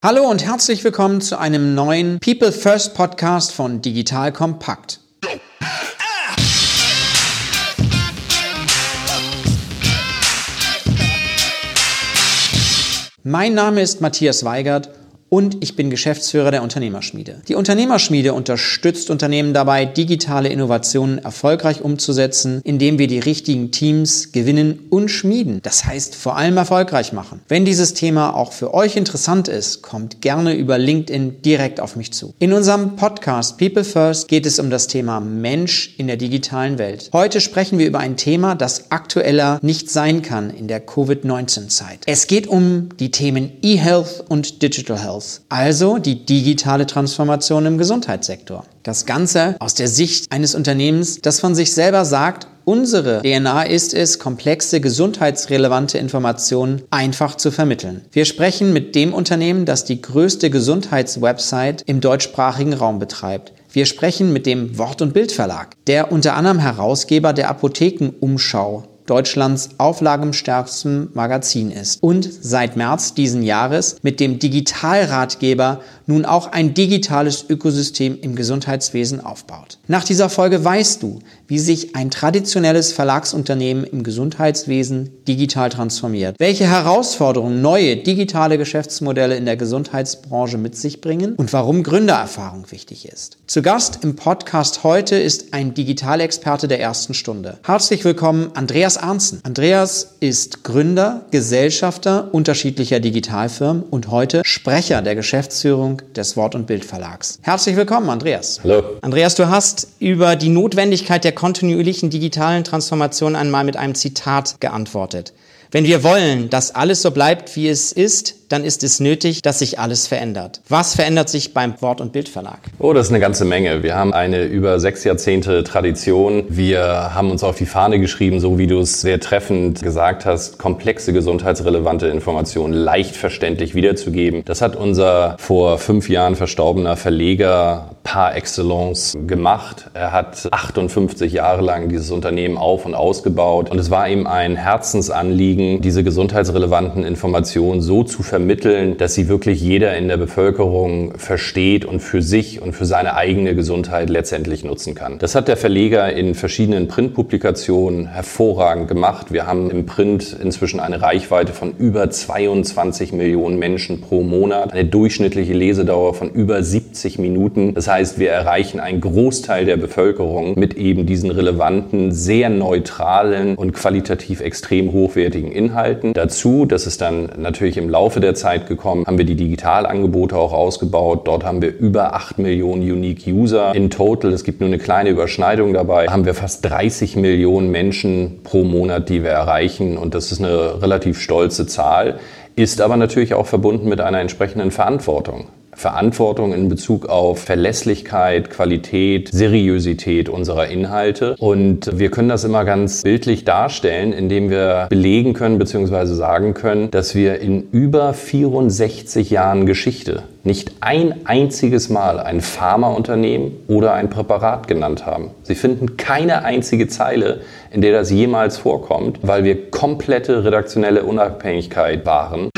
Hallo und herzlich willkommen zu einem neuen People First Podcast von Digital Kompakt. Mein Name ist Matthias Weigert und ich bin Geschäftsführer der Unternehmerschmiede. Die Unternehmerschmiede unterstützt Unternehmen dabei, digitale Innovationen erfolgreich umzusetzen, indem wir die richtigen Teams gewinnen und schmieden. Das heißt, vor allem erfolgreich machen. Wenn dieses Thema auch für euch interessant ist, kommt gerne über LinkedIn direkt auf mich zu. In unserem Podcast People First geht es um das Thema Mensch in der digitalen Welt. Heute sprechen wir über ein Thema, das aktueller nicht sein kann in der Covid-19-Zeit. Es geht um die Themen E-Health und Digital Health. Health, also die digitale Transformation im Gesundheitssektor. Das Ganze aus der Sicht eines Unternehmens, das von sich selber sagt, Unsere DNA ist es, komplexe gesundheitsrelevante Informationen einfach zu vermitteln. Wir sprechen mit dem Unternehmen, das die größte Gesundheitswebsite im deutschsprachigen Raum betreibt. Wir sprechen mit dem Wort- und Bildverlag, der unter anderem Herausgeber der Apothekenumschau Deutschlands auflagenstärksten Magazin ist und seit März diesen Jahres mit dem Digitalratgeber nun auch ein digitales Ökosystem im Gesundheitswesen aufbaut. Nach dieser Folge weißt du, wie sich ein traditionelles Verlagsunternehmen im Gesundheitswesen digital transformiert, welche Herausforderungen neue digitale Geschäftsmodelle in der Gesundheitsbranche mit sich bringen und warum Gründererfahrung wichtig ist. Zu Gast im Podcast heute ist ein Digitalexperte der ersten Stunde. Herzlich willkommen, Andreas Arnzen. Andreas ist Gründer, Gesellschafter unterschiedlicher Digitalfirmen und heute Sprecher der Geschäftsführung des Wort- und Bildverlags. Herzlich willkommen, Andreas. Hallo. Andreas, du hast über die Notwendigkeit der kontinuierlichen digitalen Transformation einmal mit einem Zitat geantwortet. Wenn wir wollen, dass alles so bleibt, wie es ist, dann ist es nötig, dass sich alles verändert. Was verändert sich beim Wort- und Bildverlag? Oh, das ist eine ganze Menge. Wir haben eine über sechs Jahrzehnte Tradition. Wir haben uns auf die Fahne geschrieben, so wie du es sehr treffend gesagt hast, komplexe gesundheitsrelevante Informationen leicht verständlich wiederzugeben. Das hat unser vor fünf Jahren verstorbener Verleger par excellence gemacht. Er hat 58 Jahre lang dieses Unternehmen auf und ausgebaut und es war ihm ein Herzensanliegen, diese gesundheitsrelevanten Informationen so zu vermitteln, vermitteln, dass sie wirklich jeder in der Bevölkerung versteht und für sich und für seine eigene Gesundheit letztendlich nutzen kann. Das hat der Verleger in verschiedenen Printpublikationen hervorragend gemacht. Wir haben im Print inzwischen eine Reichweite von über 22 Millionen Menschen pro Monat, eine durchschnittliche Lesedauer von über 70 Minuten. Das heißt, wir erreichen einen Großteil der Bevölkerung mit eben diesen relevanten, sehr neutralen und qualitativ extrem hochwertigen Inhalten. Dazu, das ist dann natürlich im Laufe der der Zeit gekommen, haben wir die Digitalangebote auch ausgebaut. Dort haben wir über 8 Millionen Unique User in total. Es gibt nur eine kleine Überschneidung dabei. Haben wir fast 30 Millionen Menschen pro Monat, die wir erreichen. Und das ist eine relativ stolze Zahl ist aber natürlich auch verbunden mit einer entsprechenden Verantwortung. Verantwortung in Bezug auf Verlässlichkeit, Qualität, Seriosität unserer Inhalte. Und wir können das immer ganz bildlich darstellen, indem wir belegen können bzw. sagen können, dass wir in über 64 Jahren Geschichte nicht ein einziges Mal ein Pharmaunternehmen oder ein Präparat genannt haben. Sie finden keine einzige Zeile, in der das jemals vorkommt, weil wir komplette redaktionelle Unabhängigkeit wahren.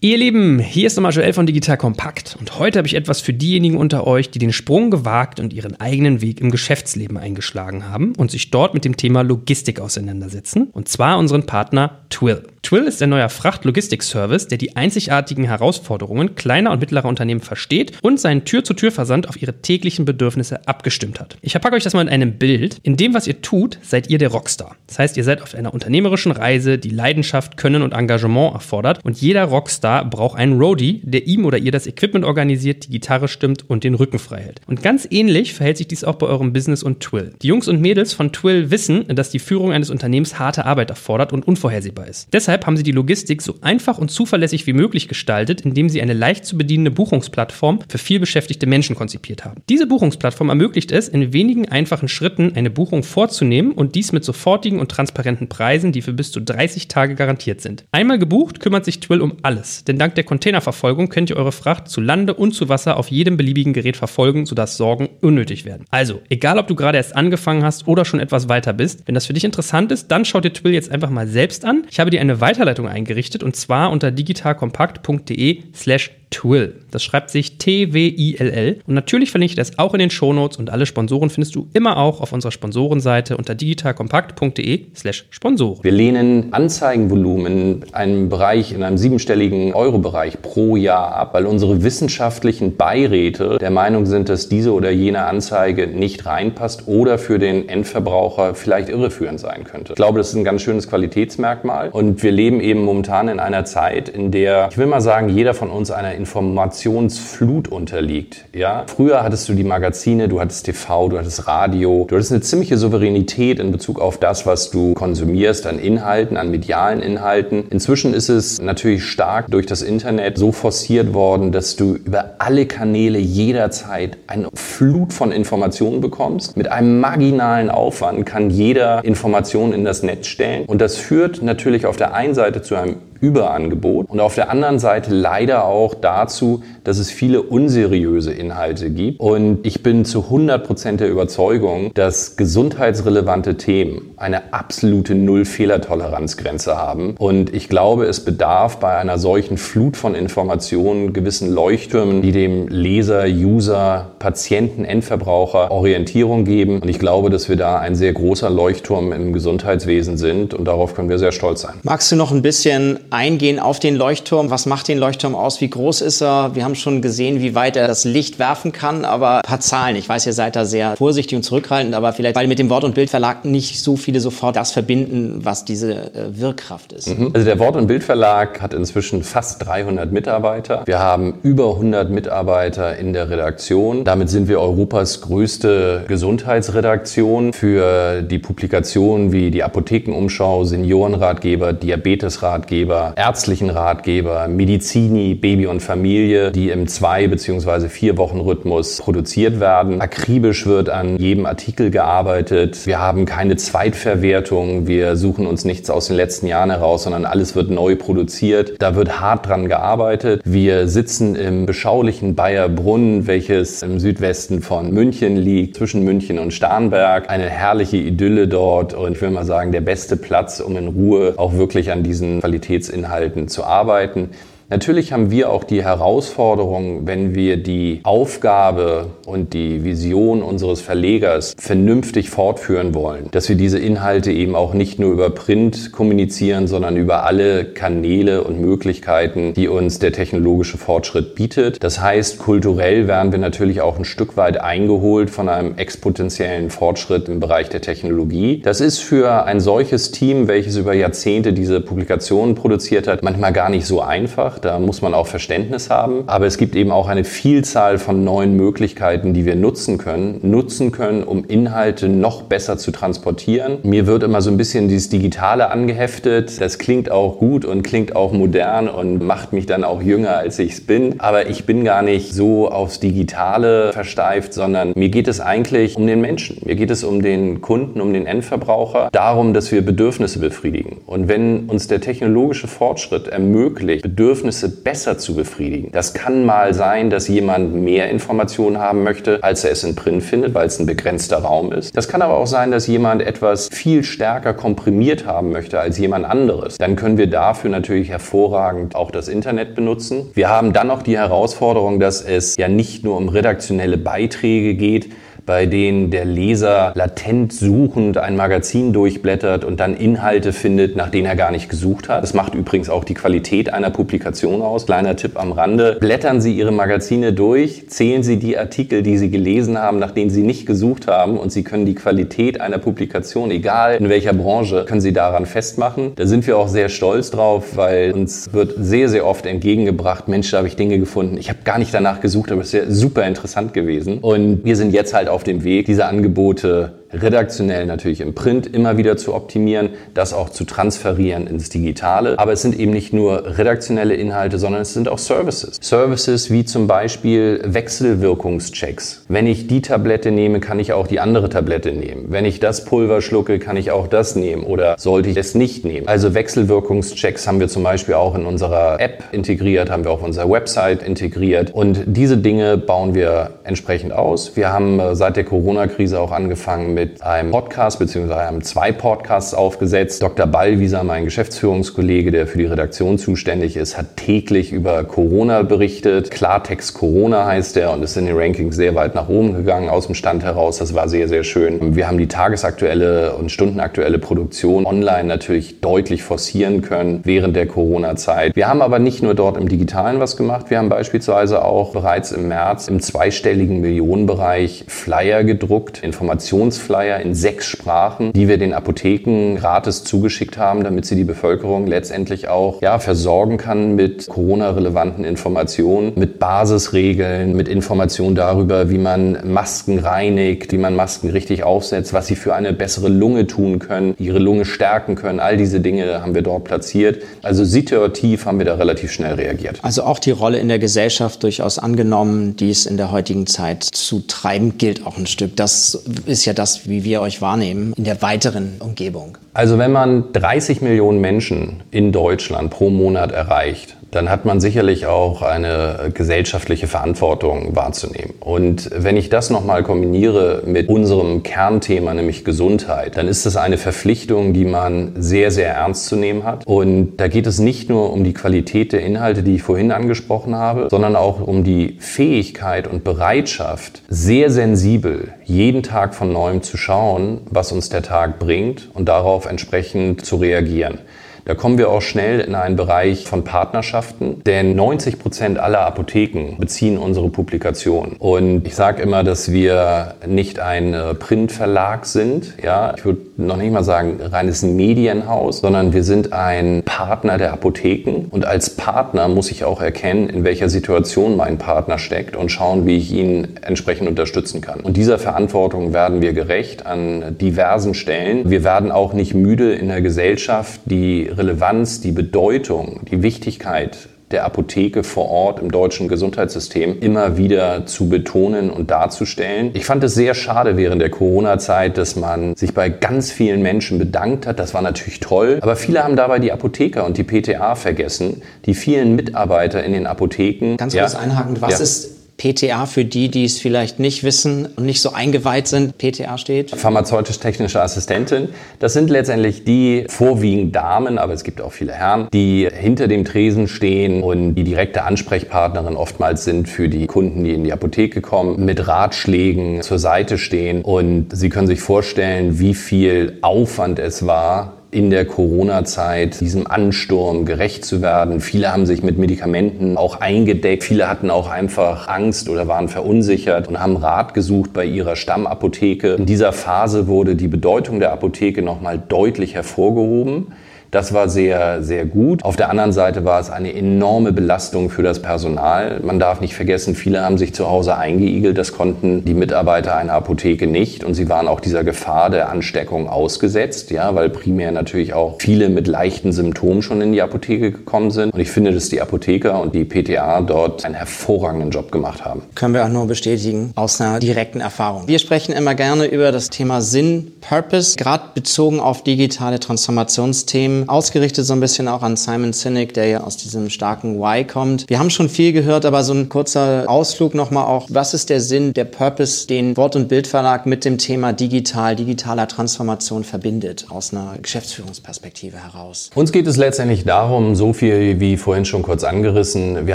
Ihr Lieben, hier ist nochmal Joel von Digital Kompakt und heute habe ich etwas für diejenigen unter euch, die den Sprung gewagt und ihren eigenen Weg im Geschäftsleben eingeschlagen haben und sich dort mit dem Thema Logistik auseinandersetzen und zwar unseren Partner Twill. Twill ist ein neuer Frachtlogistik-Service, der die einzigartigen Herausforderungen kleiner und mittlerer Unternehmen versteht und seinen Tür-zu-Tür-Versand auf ihre täglichen Bedürfnisse abgestimmt hat. Ich verpacke euch das mal in einem Bild. In dem, was ihr tut, seid ihr der Rockstar. Das heißt, ihr seid auf einer unternehmerischen Reise, die Leidenschaft, Können und Engagement erfordert und jeder Rockstar braucht einen Roadie, der ihm oder ihr das Equipment organisiert, die Gitarre stimmt und den Rücken frei hält. Und ganz ähnlich verhält sich dies auch bei eurem Business und Twill. Die Jungs und Mädels von Twill wissen, dass die Führung eines Unternehmens harte Arbeit erfordert und unvorhersehbar ist. Deshalb haben sie die Logistik so einfach und zuverlässig wie möglich gestaltet, indem sie eine leicht zu bedienende Buchungsplattform für vielbeschäftigte Menschen konzipiert haben. Diese Buchungsplattform ermöglicht es, in wenigen einfachen Schritten eine Buchung vorzunehmen und dies mit sofortigen und transparenten Preisen, die für bis zu 30 Tage garantiert sind. Einmal gebucht, kümmert sich Twill um alles, denn dank der Containerverfolgung könnt ihr eure Fracht zu Lande und zu Wasser auf jedem beliebigen Gerät verfolgen, sodass Sorgen unnötig werden. Also, egal ob du gerade erst angefangen hast oder schon etwas weiter bist, wenn das für dich interessant ist, dann schau dir Twill jetzt einfach mal selbst an. Ich habe dir eine Weiterleitung eingerichtet und zwar unter digitalkompakt.de slash Twill. Das schreibt sich T-W-I-L-L. Und natürlich verlinke ich das auch in den Shownotes und alle Sponsoren findest du immer auch auf unserer Sponsorenseite unter digitalkompakt.de slash Sponsoren. Wir lehnen Anzeigenvolumen in einem Bereich, in einem siebenstelligen Euro-Bereich pro Jahr ab, weil unsere wissenschaftlichen Beiräte der Meinung sind, dass diese oder jene Anzeige nicht reinpasst oder für den Endverbraucher vielleicht irreführend sein könnte. Ich glaube, das ist ein ganz schönes Qualitätsmerkmal und wir leben eben momentan in einer Zeit, in der, ich will mal sagen, jeder von uns einer Informationsflut unterliegt. Ja? Früher hattest du die Magazine, du hattest TV, du hattest Radio, du hattest eine ziemliche Souveränität in Bezug auf das, was du konsumierst an Inhalten, an medialen Inhalten. Inzwischen ist es natürlich stark durch das Internet so forciert worden, dass du über alle Kanäle jederzeit eine Flut von Informationen bekommst. Mit einem marginalen Aufwand kann jeder Informationen in das Netz stellen. Und das führt natürlich auf der einen Seite zu einem Überangebot und auf der anderen Seite leider auch dazu, dass es viele unseriöse Inhalte gibt. Und ich bin zu 100% der Überzeugung, dass gesundheitsrelevante Themen eine absolute Null-Fehlertoleranzgrenze haben. Und ich glaube, es bedarf bei einer solchen Flut von Informationen gewissen Leuchttürmen, die dem Leser, User, Patienten, Endverbraucher Orientierung geben. Und ich glaube, dass wir da ein sehr großer Leuchtturm im Gesundheitswesen sind. Und darauf können wir sehr stolz sein. Magst du noch ein bisschen eingehen auf den Leuchtturm? Was macht den Leuchtturm aus? Wie groß ist er? Wir haben schon gesehen, wie weit er das Licht werfen kann, aber ein paar Zahlen. Ich weiß, ihr seid da sehr vorsichtig und zurückhaltend, aber vielleicht, weil mit dem Wort- und Bildverlag nicht so viele sofort das verbinden, was diese äh, Wirkkraft ist. Mhm. Also der Wort- und Bildverlag hat inzwischen fast 300 Mitarbeiter. Wir haben über 100 Mitarbeiter in der Redaktion. Damit sind wir Europas größte Gesundheitsredaktion für die Publikationen wie die Apothekenumschau, Seniorenratgeber, Diabetesratgeber, ärztlichen Ratgeber, Medizini, Baby und Familie, die im zwei- bzw. vier Wochen Rhythmus produziert werden. Akribisch wird an jedem Artikel gearbeitet. Wir haben keine Zweitverwertung. Wir suchen uns nichts aus den letzten Jahren heraus, sondern alles wird neu produziert. Da wird hart dran gearbeitet. Wir sitzen im beschaulichen Bayerbrunn, welches im Südwesten von München liegt, zwischen München und Starnberg. Eine herrliche Idylle dort und ich will mal sagen, der beste Platz, um in Ruhe auch wirklich an diesen Qualitätsinhalten zu arbeiten. Natürlich haben wir auch die Herausforderung, wenn wir die Aufgabe und die Vision unseres Verlegers vernünftig fortführen wollen, dass wir diese Inhalte eben auch nicht nur über Print kommunizieren, sondern über alle Kanäle und Möglichkeiten, die uns der technologische Fortschritt bietet. Das heißt, kulturell werden wir natürlich auch ein Stück weit eingeholt von einem exponentiellen Fortschritt im Bereich der Technologie. Das ist für ein solches Team, welches über Jahrzehnte diese Publikationen produziert hat, manchmal gar nicht so einfach. Da muss man auch Verständnis haben. Aber es gibt eben auch eine Vielzahl von neuen Möglichkeiten, die wir nutzen können, nutzen können, um Inhalte noch besser zu transportieren. Mir wird immer so ein bisschen dieses Digitale angeheftet. Das klingt auch gut und klingt auch modern und macht mich dann auch jünger, als ich es bin. Aber ich bin gar nicht so aufs Digitale versteift, sondern mir geht es eigentlich um den Menschen. Mir geht es um den Kunden, um den Endverbraucher, darum, dass wir Bedürfnisse befriedigen. Und wenn uns der technologische Fortschritt ermöglicht, Bedürfnisse besser zu befriedigen, das kann mal sein, dass jemand mehr Informationen haben möchte, als er es in Print findet, weil es ein begrenzter Raum ist. Das kann aber auch sein, dass jemand etwas viel stärker komprimiert haben möchte als jemand anderes. Dann können wir dafür natürlich hervorragend auch das Internet benutzen. Wir haben dann noch die Herausforderung, dass es ja nicht nur um redaktionelle Beiträge geht, bei denen der Leser latent suchend ein Magazin durchblättert und dann Inhalte findet, nach denen er gar nicht gesucht hat. Das macht übrigens auch die Qualität einer Publikation aus. Kleiner Tipp am Rande. Blättern Sie Ihre Magazine durch, zählen Sie die Artikel, die Sie gelesen haben, nach denen Sie nicht gesucht haben und Sie können die Qualität einer Publikation, egal in welcher Branche, können Sie daran festmachen. Da sind wir auch sehr stolz drauf, weil uns wird sehr, sehr oft entgegengebracht, Mensch, da habe ich Dinge gefunden. Ich habe gar nicht danach gesucht, aber es ist ja super interessant gewesen. Und wir sind jetzt halt auch auf dem Weg, diese Angebote redaktionell natürlich im Print immer wieder zu optimieren, das auch zu transferieren ins Digitale. Aber es sind eben nicht nur redaktionelle Inhalte, sondern es sind auch Services. Services wie zum Beispiel Wechselwirkungschecks. Wenn ich die Tablette nehme, kann ich auch die andere Tablette nehmen. Wenn ich das Pulver schlucke, kann ich auch das nehmen oder sollte ich es nicht nehmen. Also Wechselwirkungschecks haben wir zum Beispiel auch in unserer App integriert, haben wir auf unserer Website integriert und diese Dinge bauen wir entsprechend aus. Wir haben seit der Corona-Krise auch angefangen mit einem Podcast bzw. haben zwei Podcasts aufgesetzt. Dr. Ballwieser, mein Geschäftsführungskollege, der für die Redaktion zuständig ist, hat täglich über Corona berichtet. Klartext Corona heißt er und ist in den Rankings sehr weit nach oben gegangen aus dem Stand heraus. Das war sehr, sehr schön. Wir haben die tagesaktuelle und stundenaktuelle Produktion online natürlich deutlich forcieren können während der Corona-Zeit. Wir haben aber nicht nur dort im Digitalen was gemacht. Wir haben beispielsweise auch bereits im März im zweistelligen Millionenbereich Flyer gedruckt, Informationsflyer in sechs Sprachen, die wir den Apotheken gratis zugeschickt haben, damit sie die Bevölkerung letztendlich auch ja, versorgen kann mit Corona-relevanten Informationen, mit Basisregeln, mit Informationen darüber, wie man Masken reinigt, wie man Masken richtig aufsetzt, was sie für eine bessere Lunge tun können, ihre Lunge stärken können. All diese Dinge haben wir dort platziert. Also situativ haben wir da relativ schnell reagiert. Also auch die Rolle in der Gesellschaft durchaus angenommen, die es in der heutigen Zeit zu treiben gilt auch ein Stück. Das ist ja das, wie wir euch wahrnehmen in der weiteren Umgebung. Also wenn man 30 Millionen Menschen in Deutschland pro Monat erreicht, dann hat man sicherlich auch eine gesellschaftliche Verantwortung wahrzunehmen. Und wenn ich das nochmal kombiniere mit unserem Kernthema, nämlich Gesundheit, dann ist das eine Verpflichtung, die man sehr, sehr ernst zu nehmen hat. Und da geht es nicht nur um die Qualität der Inhalte, die ich vorhin angesprochen habe, sondern auch um die Fähigkeit und Bereitschaft, sehr sensibel jeden Tag von neuem zu schauen, was uns der Tag bringt und darauf entsprechend zu reagieren. Da kommen wir auch schnell in einen Bereich von Partnerschaften, denn 90 Prozent aller Apotheken beziehen unsere Publikation. Und ich sage immer, dass wir nicht ein Printverlag sind, ja, ich würde noch nicht mal sagen reines Medienhaus, sondern wir sind ein Partner der Apotheken. Und als Partner muss ich auch erkennen, in welcher Situation mein Partner steckt und schauen, wie ich ihn entsprechend unterstützen kann. Und dieser Verantwortung werden wir gerecht an diversen Stellen. Wir werden auch nicht müde in der Gesellschaft, die Relevanz, die Bedeutung, die Wichtigkeit der Apotheke vor Ort im deutschen Gesundheitssystem immer wieder zu betonen und darzustellen. Ich fand es sehr schade während der Corona-Zeit, dass man sich bei ganz vielen Menschen bedankt hat. Das war natürlich toll. Aber viele haben dabei die Apotheker und die PTA vergessen, die vielen Mitarbeiter in den Apotheken. Ganz kurz ja. einhakend, was ja. ist PTA für die, die es vielleicht nicht wissen und nicht so eingeweiht sind. PTA steht? Pharmazeutisch-technische Assistentin. Das sind letztendlich die vorwiegend Damen, aber es gibt auch viele Herren, die hinter dem Tresen stehen und die direkte Ansprechpartnerin oftmals sind für die Kunden, die in die Apotheke kommen, mit Ratschlägen zur Seite stehen. Und Sie können sich vorstellen, wie viel Aufwand es war, in der Corona-Zeit diesem Ansturm gerecht zu werden. Viele haben sich mit Medikamenten auch eingedeckt. Viele hatten auch einfach Angst oder waren verunsichert und haben Rat gesucht bei ihrer Stammapotheke. In dieser Phase wurde die Bedeutung der Apotheke nochmal deutlich hervorgehoben. Das war sehr, sehr gut. Auf der anderen Seite war es eine enorme Belastung für das Personal. Man darf nicht vergessen, viele haben sich zu Hause eingeigelt. Das konnten die Mitarbeiter einer Apotheke nicht. Und sie waren auch dieser Gefahr der Ansteckung ausgesetzt, ja, weil primär natürlich auch viele mit leichten Symptomen schon in die Apotheke gekommen sind. Und ich finde, dass die Apotheker und die PTA dort einen hervorragenden Job gemacht haben. Können wir auch nur bestätigen aus einer direkten Erfahrung. Wir sprechen immer gerne über das Thema Sinn, Purpose, gerade bezogen auf digitale Transformationsthemen ausgerichtet so ein bisschen auch an Simon Sinek, der ja aus diesem starken Why kommt. Wir haben schon viel gehört, aber so ein kurzer Ausflug nochmal auch. Was ist der Sinn, der Purpose, den Wort- und Bildverlag mit dem Thema digital, digitaler Transformation verbindet, aus einer Geschäftsführungsperspektive heraus? Uns geht es letztendlich darum, so viel wie vorhin schon kurz angerissen, wir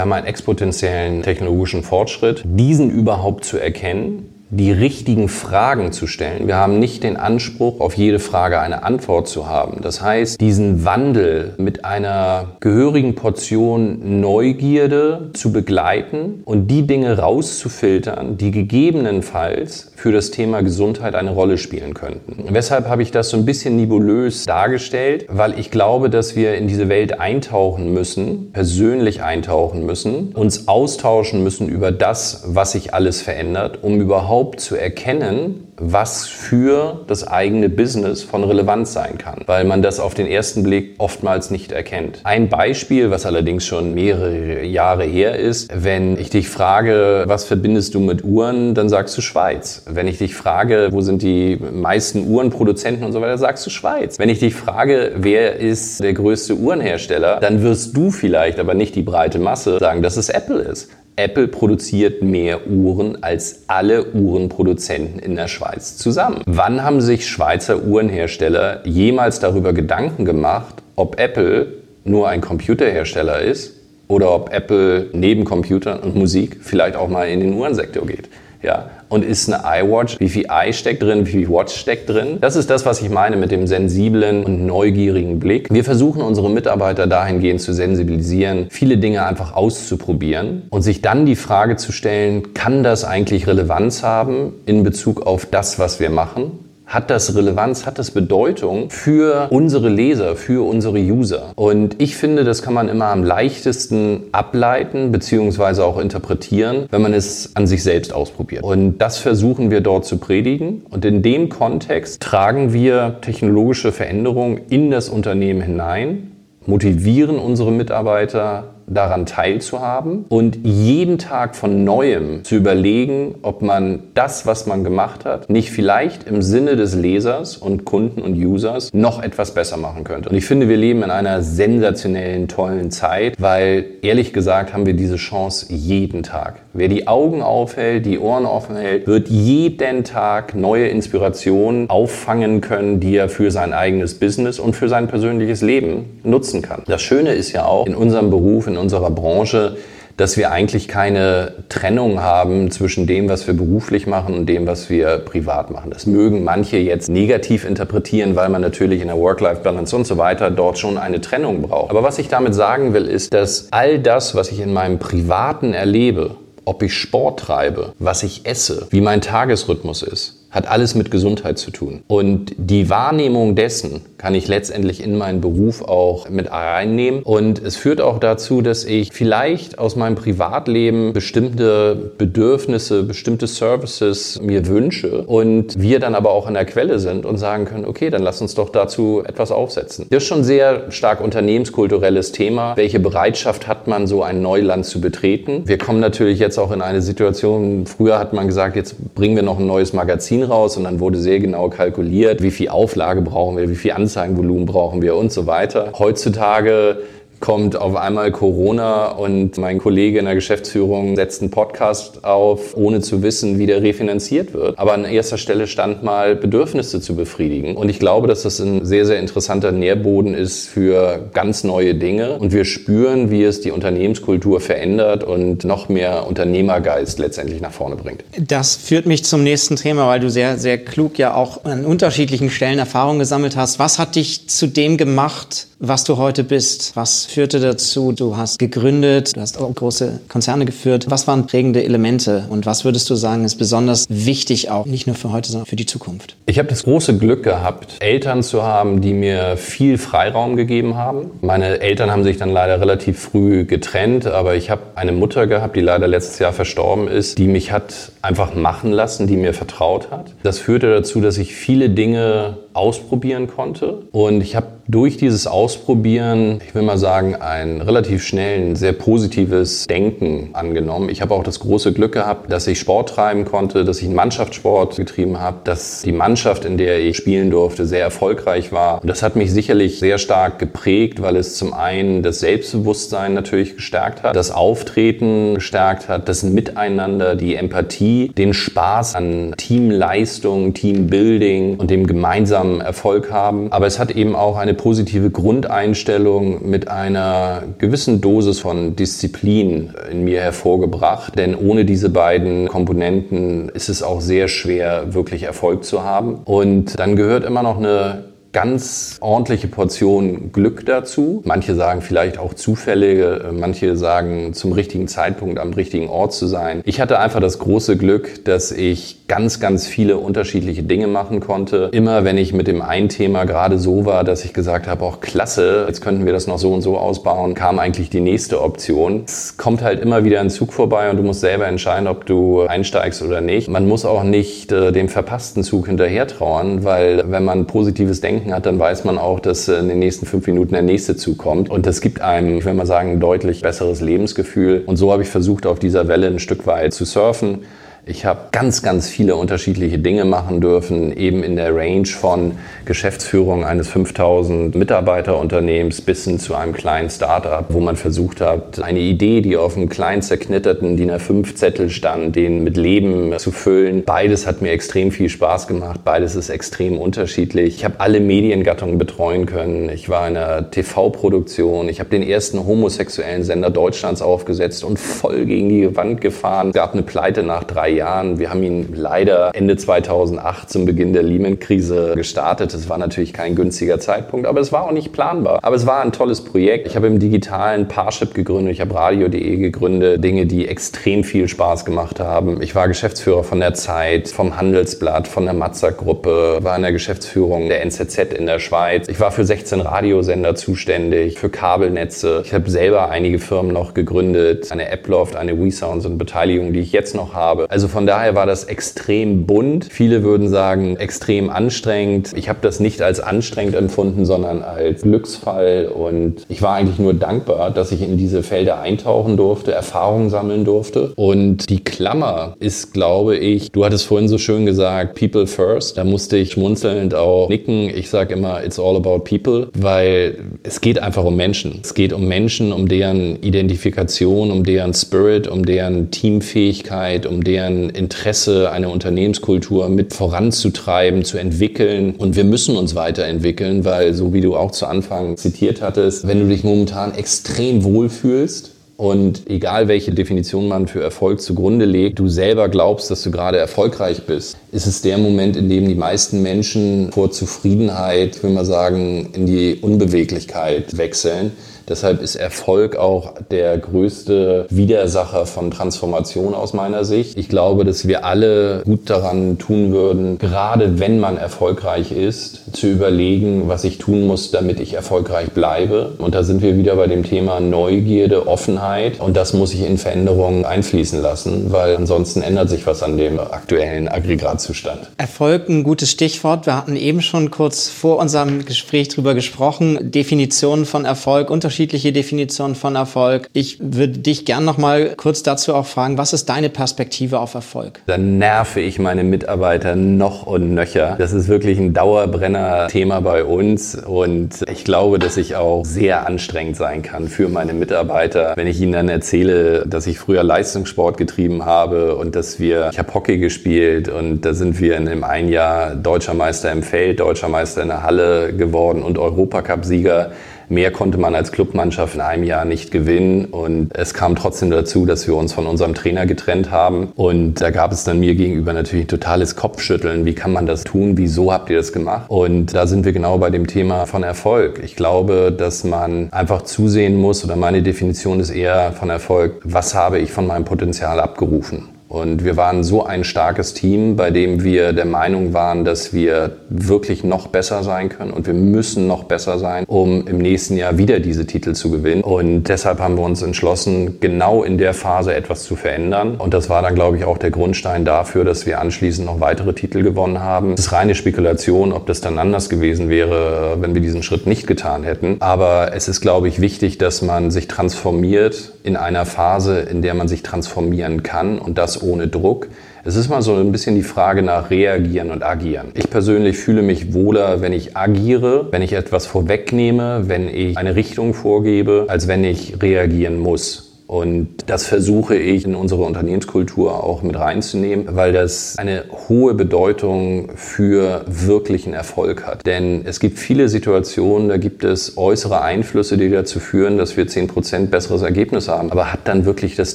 haben einen exponentiellen technologischen Fortschritt, diesen überhaupt zu erkennen, die richtigen Fragen zu stellen. Wir haben nicht den Anspruch, auf jede Frage eine Antwort zu haben. Das heißt, diesen Wandel mit einer gehörigen Portion Neugierde zu begleiten und die Dinge rauszufiltern, die gegebenenfalls für das Thema Gesundheit eine Rolle spielen könnten. Weshalb habe ich das so ein bisschen nebulös dargestellt? Weil ich glaube, dass wir in diese Welt eintauchen müssen, persönlich eintauchen müssen, uns austauschen müssen über das, was sich alles verändert, um überhaupt zu erkennen, was für das eigene Business von Relevanz sein kann, weil man das auf den ersten Blick oftmals nicht erkennt. Ein Beispiel, was allerdings schon mehrere Jahre her ist, wenn ich dich frage, was verbindest du mit Uhren, dann sagst du Schweiz. Wenn ich dich frage, wo sind die meisten Uhrenproduzenten und so weiter, sagst du Schweiz. Wenn ich dich frage, wer ist der größte Uhrenhersteller, dann wirst du vielleicht, aber nicht die breite Masse, sagen, dass es Apple ist. Apple produziert mehr Uhren als alle Uhrenproduzenten in der Schweiz zusammen. Wann haben sich Schweizer Uhrenhersteller jemals darüber Gedanken gemacht, ob Apple nur ein Computerhersteller ist oder ob Apple neben Computern und Musik vielleicht auch mal in den Uhrensektor geht? Ja, und ist eine iWatch, wie viel i steckt drin, wie viel Watch steckt drin. Das ist das, was ich meine mit dem sensiblen und neugierigen Blick. Wir versuchen unsere Mitarbeiter dahingehend zu sensibilisieren, viele Dinge einfach auszuprobieren und sich dann die Frage zu stellen, kann das eigentlich Relevanz haben in Bezug auf das, was wir machen? Hat das Relevanz, hat das Bedeutung für unsere Leser, für unsere User. Und ich finde, das kann man immer am leichtesten ableiten bzw. auch interpretieren, wenn man es an sich selbst ausprobiert. Und das versuchen wir dort zu predigen. Und in dem Kontext tragen wir technologische Veränderungen in das Unternehmen hinein, motivieren unsere Mitarbeiter daran teilzuhaben und jeden Tag von neuem zu überlegen, ob man das, was man gemacht hat, nicht vielleicht im Sinne des Lesers und Kunden und Users noch etwas besser machen könnte. Und ich finde, wir leben in einer sensationellen, tollen Zeit, weil ehrlich gesagt haben wir diese Chance jeden Tag. Wer die Augen aufhält, die Ohren offen hält, wird jeden Tag neue Inspirationen auffangen können, die er für sein eigenes Business und für sein persönliches Leben nutzen kann. Das Schöne ist ja auch in unserem Beruf, in unserer Branche, dass wir eigentlich keine Trennung haben zwischen dem, was wir beruflich machen und dem, was wir privat machen. Das mögen manche jetzt negativ interpretieren, weil man natürlich in der Work-Life-Balance und so weiter dort schon eine Trennung braucht. Aber was ich damit sagen will, ist, dass all das, was ich in meinem Privaten erlebe, ob ich Sport treibe, was ich esse, wie mein Tagesrhythmus ist, hat alles mit Gesundheit zu tun. Und die Wahrnehmung dessen kann ich letztendlich in meinen Beruf auch mit reinnehmen. Und es führt auch dazu, dass ich vielleicht aus meinem Privatleben bestimmte Bedürfnisse, bestimmte Services mir wünsche und wir dann aber auch an der Quelle sind und sagen können, okay, dann lass uns doch dazu etwas aufsetzen. Das ist schon sehr stark unternehmenskulturelles Thema. Welche Bereitschaft hat man, so ein Neuland zu betreten? Wir kommen natürlich jetzt auch in eine Situation, früher hat man gesagt, jetzt bringen wir noch ein neues Magazin raus und dann wurde sehr genau kalkuliert, wie viel Auflage brauchen wir, wie viel Anzeigenvolumen brauchen wir und so weiter. Heutzutage kommt auf einmal Corona und mein Kollege in der Geschäftsführung setzt einen Podcast auf, ohne zu wissen, wie der refinanziert wird. Aber an erster Stelle stand mal, Bedürfnisse zu befriedigen. Und ich glaube, dass das ein sehr, sehr interessanter Nährboden ist für ganz neue Dinge. Und wir spüren, wie es die Unternehmenskultur verändert und noch mehr Unternehmergeist letztendlich nach vorne bringt. Das führt mich zum nächsten Thema, weil du sehr, sehr klug ja auch an unterschiedlichen Stellen Erfahrung gesammelt hast. Was hat dich zu dem gemacht, was du heute bist? Was führte dazu? Du hast gegründet, du hast auch große Konzerne geführt. Was waren prägende Elemente und was würdest du sagen, ist besonders wichtig auch, nicht nur für heute, sondern für die Zukunft? Ich habe das große Glück gehabt, Eltern zu haben, die mir viel Freiraum gegeben haben. Meine Eltern haben sich dann leider relativ früh getrennt, aber ich habe eine Mutter gehabt, die leider letztes Jahr verstorben ist, die mich hat einfach machen lassen, die mir vertraut hat. Das führte dazu, dass ich viele Dinge ausprobieren konnte und ich habe durch dieses Ausprobieren, ich will mal sagen, ein relativ schnell ein sehr positives Denken angenommen. Ich habe auch das große Glück gehabt, dass ich Sport treiben konnte, dass ich einen Mannschaftssport getrieben habe, dass die Mannschaft, in der ich spielen durfte, sehr erfolgreich war. Und das hat mich sicherlich sehr stark geprägt, weil es zum einen das Selbstbewusstsein natürlich gestärkt hat, das Auftreten gestärkt hat, das Miteinander, die Empathie, den Spaß an Teamleistung, Teambuilding und dem gemeinsamen Erfolg haben. Aber es hat eben auch eine positive Grundeinstellung mit einer gewissen Dosis von Disziplin in mir hervorgebracht. Denn ohne diese beiden Komponenten ist es auch sehr schwer, wirklich Erfolg zu haben. Und dann gehört immer noch eine ganz ordentliche Portion Glück dazu. Manche sagen vielleicht auch Zufälle, manche sagen zum richtigen Zeitpunkt am richtigen Ort zu sein. Ich hatte einfach das große Glück, dass ich ganz, ganz viele unterschiedliche Dinge machen konnte. Immer wenn ich mit dem einen Thema gerade so war, dass ich gesagt habe, auch klasse, jetzt könnten wir das noch so und so ausbauen, kam eigentlich die nächste Option. Es kommt halt immer wieder ein Zug vorbei und du musst selber entscheiden, ob du einsteigst oder nicht. Man muss auch nicht äh, dem verpassten Zug hinterher trauern, weil wenn man positives Denken hat, dann weiß man auch, dass in den nächsten fünf Minuten der nächste zukommt. Und das gibt einem, ich will mal sagen, ein deutlich besseres Lebensgefühl. Und so habe ich versucht, auf dieser Welle ein Stück weit zu surfen. Ich habe ganz, ganz viele unterschiedliche Dinge machen dürfen, eben in der Range von Geschäftsführung eines 5000 Mitarbeiterunternehmens bis hin zu einem kleinen Startup, wo man versucht hat, eine Idee, die auf einem kleinen zerknitterten DIN A5 Zettel stand, den mit Leben zu füllen. Beides hat mir extrem viel Spaß gemacht. Beides ist extrem unterschiedlich. Ich habe alle Mediengattungen betreuen können. Ich war in einer TV-Produktion. Ich habe den ersten homosexuellen Sender Deutschlands aufgesetzt und voll gegen die Wand gefahren. Es gab eine Pleite nach drei Jahren. Wir haben ihn leider Ende 2008 zum Beginn der Lehman-Krise gestartet. Es war natürlich kein günstiger Zeitpunkt, aber es war auch nicht planbar. Aber es war ein tolles Projekt. Ich habe im digitalen Parship gegründet, ich habe Radio.de gegründet, Dinge, die extrem viel Spaß gemacht haben. Ich war Geschäftsführer von der Zeit, vom Handelsblatt, von der Matzak-Gruppe, war in der Geschäftsführung der NZZ in der Schweiz. Ich war für 16 Radiosender zuständig, für Kabelnetze. Ich habe selber einige Firmen noch gegründet, eine Apploft, eine WeSounds und Beteiligung, die ich jetzt noch habe. Also von daher war das extrem bunt. Viele würden sagen, extrem anstrengend. Ich habe das nicht als anstrengend empfunden, sondern als Glücksfall. Und ich war eigentlich nur dankbar, dass ich in diese Felder eintauchen durfte, Erfahrungen sammeln durfte. Und die Klammer ist, glaube ich, du hattest vorhin so schön gesagt, People First. Da musste ich schmunzelnd auch nicken. Ich sage immer, it's all about people, weil es geht einfach um Menschen. Es geht um Menschen, um deren Identifikation, um deren Spirit, um deren Teamfähigkeit, um deren Interesse, eine Unternehmenskultur mit voranzutreiben, zu entwickeln. Und wir müssen uns weiterentwickeln, weil, so wie du auch zu Anfang zitiert hattest, wenn du dich momentan extrem wohlfühlst, und egal welche Definition man für Erfolg zugrunde legt, du selber glaubst, dass du gerade erfolgreich bist, ist es der Moment, in dem die meisten Menschen vor Zufriedenheit, will mal sagen, in die Unbeweglichkeit wechseln. Deshalb ist Erfolg auch der größte Widersacher von Transformation aus meiner Sicht. Ich glaube, dass wir alle gut daran tun würden, gerade wenn man erfolgreich ist, zu überlegen, was ich tun muss, damit ich erfolgreich bleibe. Und da sind wir wieder bei dem Thema Neugierde, Offenheit. Und das muss ich in Veränderungen einfließen lassen, weil ansonsten ändert sich was an dem aktuellen Aggregatzustand. Erfolg, ein gutes Stichwort. Wir hatten eben schon kurz vor unserem Gespräch drüber gesprochen. Definitionen von Erfolg, unterschiedliche Definitionen von Erfolg. Ich würde dich gern noch mal kurz dazu auch fragen, was ist deine Perspektive auf Erfolg? Dann nerve ich meine Mitarbeiter noch und nöcher. Das ist wirklich ein Dauerbrenner-Thema bei uns und ich glaube, dass ich auch sehr anstrengend sein kann für meine Mitarbeiter, wenn ich ihnen dann erzähle, dass ich früher Leistungssport getrieben habe und dass wir, ich habe Hockey gespielt und da sind wir in einem ein Jahr Deutscher Meister im Feld, Deutscher Meister in der Halle geworden und Europacup-Sieger. Mehr konnte man als Clubmannschaft in einem Jahr nicht gewinnen. Und es kam trotzdem dazu, dass wir uns von unserem Trainer getrennt haben. Und da gab es dann mir gegenüber natürlich ein totales Kopfschütteln. Wie kann man das tun? Wieso habt ihr das gemacht? Und da sind wir genau bei dem Thema von Erfolg. Ich glaube, dass man einfach zusehen muss, oder meine Definition ist eher von Erfolg, was habe ich von meinem Potenzial abgerufen? Und wir waren so ein starkes Team, bei dem wir der Meinung waren, dass wir wirklich noch besser sein können und wir müssen noch besser sein, um im nächsten Jahr wieder diese Titel zu gewinnen. Und deshalb haben wir uns entschlossen, genau in der Phase etwas zu verändern. Und das war dann, glaube ich, auch der Grundstein dafür, dass wir anschließend noch weitere Titel gewonnen haben. Es ist reine Spekulation, ob das dann anders gewesen wäre, wenn wir diesen Schritt nicht getan hätten. Aber es ist, glaube ich, wichtig, dass man sich transformiert in einer Phase, in der man sich transformieren kann und das ohne Druck. Es ist mal so ein bisschen die Frage nach reagieren und agieren. Ich persönlich fühle mich wohler, wenn ich agiere, wenn ich etwas vorwegnehme, wenn ich eine Richtung vorgebe, als wenn ich reagieren muss. Und das versuche ich in unsere Unternehmenskultur auch mit reinzunehmen, weil das eine hohe Bedeutung für wirklichen Erfolg hat. Denn es gibt viele Situationen, da gibt es äußere Einflüsse, die dazu führen, dass wir 10% besseres Ergebnis haben. Aber hat dann wirklich das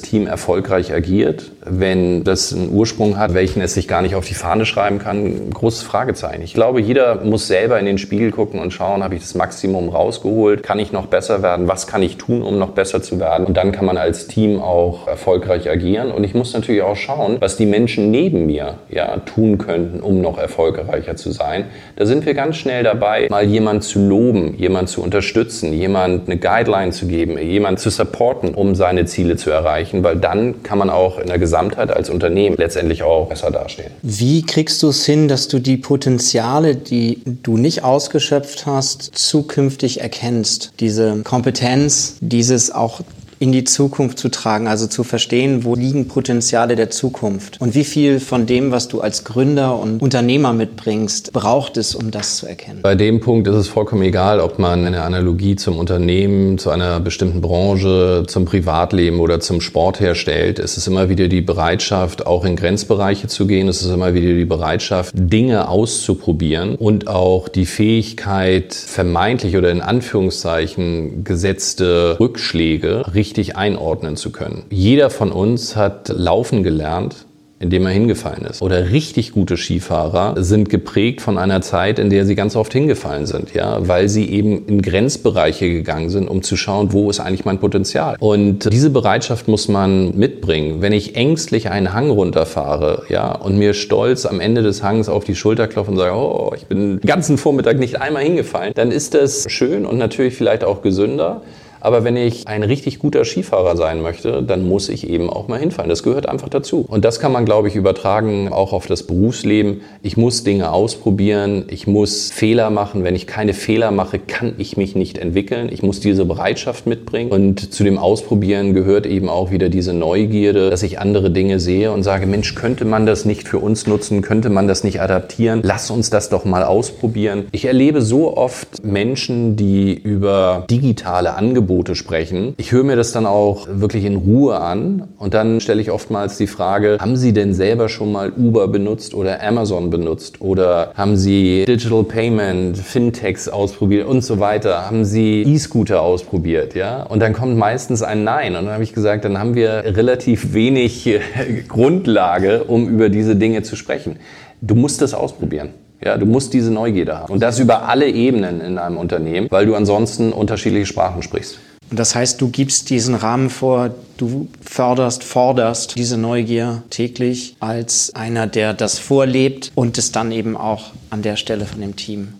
Team erfolgreich agiert? Wenn das einen Ursprung hat, welchen es sich gar nicht auf die Fahne schreiben kann, großes Fragezeichen. Ich glaube, jeder muss selber in den Spiegel gucken und schauen, habe ich das Maximum rausgeholt? Kann ich noch besser werden? Was kann ich tun, um noch besser zu werden? Und dann kann man als Team auch erfolgreich agieren. Und ich muss natürlich auch schauen, was die Menschen neben mir ja, tun könnten, um noch erfolgreicher zu sein. Da sind wir ganz schnell dabei, mal jemand zu loben, jemand zu unterstützen, jemand eine Guideline zu geben, jemand zu supporten, um seine Ziele zu erreichen, weil dann kann man auch in der Gesamtheit als Unternehmen letztendlich auch besser dastehen. Wie kriegst du es hin, dass du die Potenziale, die du nicht ausgeschöpft hast, zukünftig erkennst? Diese Kompetenz, dieses auch in die Zukunft zu tragen, also zu verstehen, wo liegen Potenziale der Zukunft und wie viel von dem, was du als Gründer und Unternehmer mitbringst, braucht es, um das zu erkennen? Bei dem Punkt ist es vollkommen egal, ob man eine Analogie zum Unternehmen, zu einer bestimmten Branche, zum Privatleben oder zum Sport herstellt. Es ist immer wieder die Bereitschaft, auch in Grenzbereiche zu gehen. Es ist immer wieder die Bereitschaft, Dinge auszuprobieren und auch die Fähigkeit, vermeintlich oder in Anführungszeichen gesetzte Rückschläge richtig einordnen zu können. Jeder von uns hat laufen gelernt in dem er hingefallen ist. Oder richtig gute Skifahrer sind geprägt von einer Zeit, in der sie ganz oft hingefallen sind, ja, weil sie eben in Grenzbereiche gegangen sind, um zu schauen, wo ist eigentlich mein Potenzial. Und diese Bereitschaft muss man mitbringen. Wenn ich ängstlich einen Hang runterfahre, ja, und mir stolz am Ende des Hangs auf die Schulter klopfe und sage, oh, ich bin den ganzen Vormittag nicht einmal hingefallen, dann ist das schön und natürlich vielleicht auch gesünder. Aber wenn ich ein richtig guter Skifahrer sein möchte, dann muss ich eben auch mal hinfallen. Das gehört einfach dazu. Und das kann man, glaube ich, übertragen auch auf das Berufsleben. Ich muss Dinge ausprobieren. Ich muss Fehler machen. Wenn ich keine Fehler mache, kann ich mich nicht entwickeln. Ich muss diese Bereitschaft mitbringen. Und zu dem Ausprobieren gehört eben auch wieder diese Neugierde, dass ich andere Dinge sehe und sage, Mensch, könnte man das nicht für uns nutzen? Könnte man das nicht adaptieren? Lass uns das doch mal ausprobieren. Ich erlebe so oft Menschen, die über digitale Angebote Angebote sprechen. Ich höre mir das dann auch wirklich in Ruhe an und dann stelle ich oftmals die Frage, haben Sie denn selber schon mal Uber benutzt oder Amazon benutzt oder haben Sie Digital Payment, Fintechs ausprobiert und so weiter? Haben Sie E-Scooter ausprobiert, ja? Und dann kommt meistens ein Nein und dann habe ich gesagt, dann haben wir relativ wenig Grundlage, um über diese Dinge zu sprechen. Du musst das ausprobieren. Ja, du musst diese Neugierde haben. Und das über alle Ebenen in einem Unternehmen, weil du ansonsten unterschiedliche Sprachen sprichst. Und das heißt, du gibst diesen Rahmen vor, du förderst, forderst diese Neugier täglich als einer, der das vorlebt und es dann eben auch an der Stelle von dem Team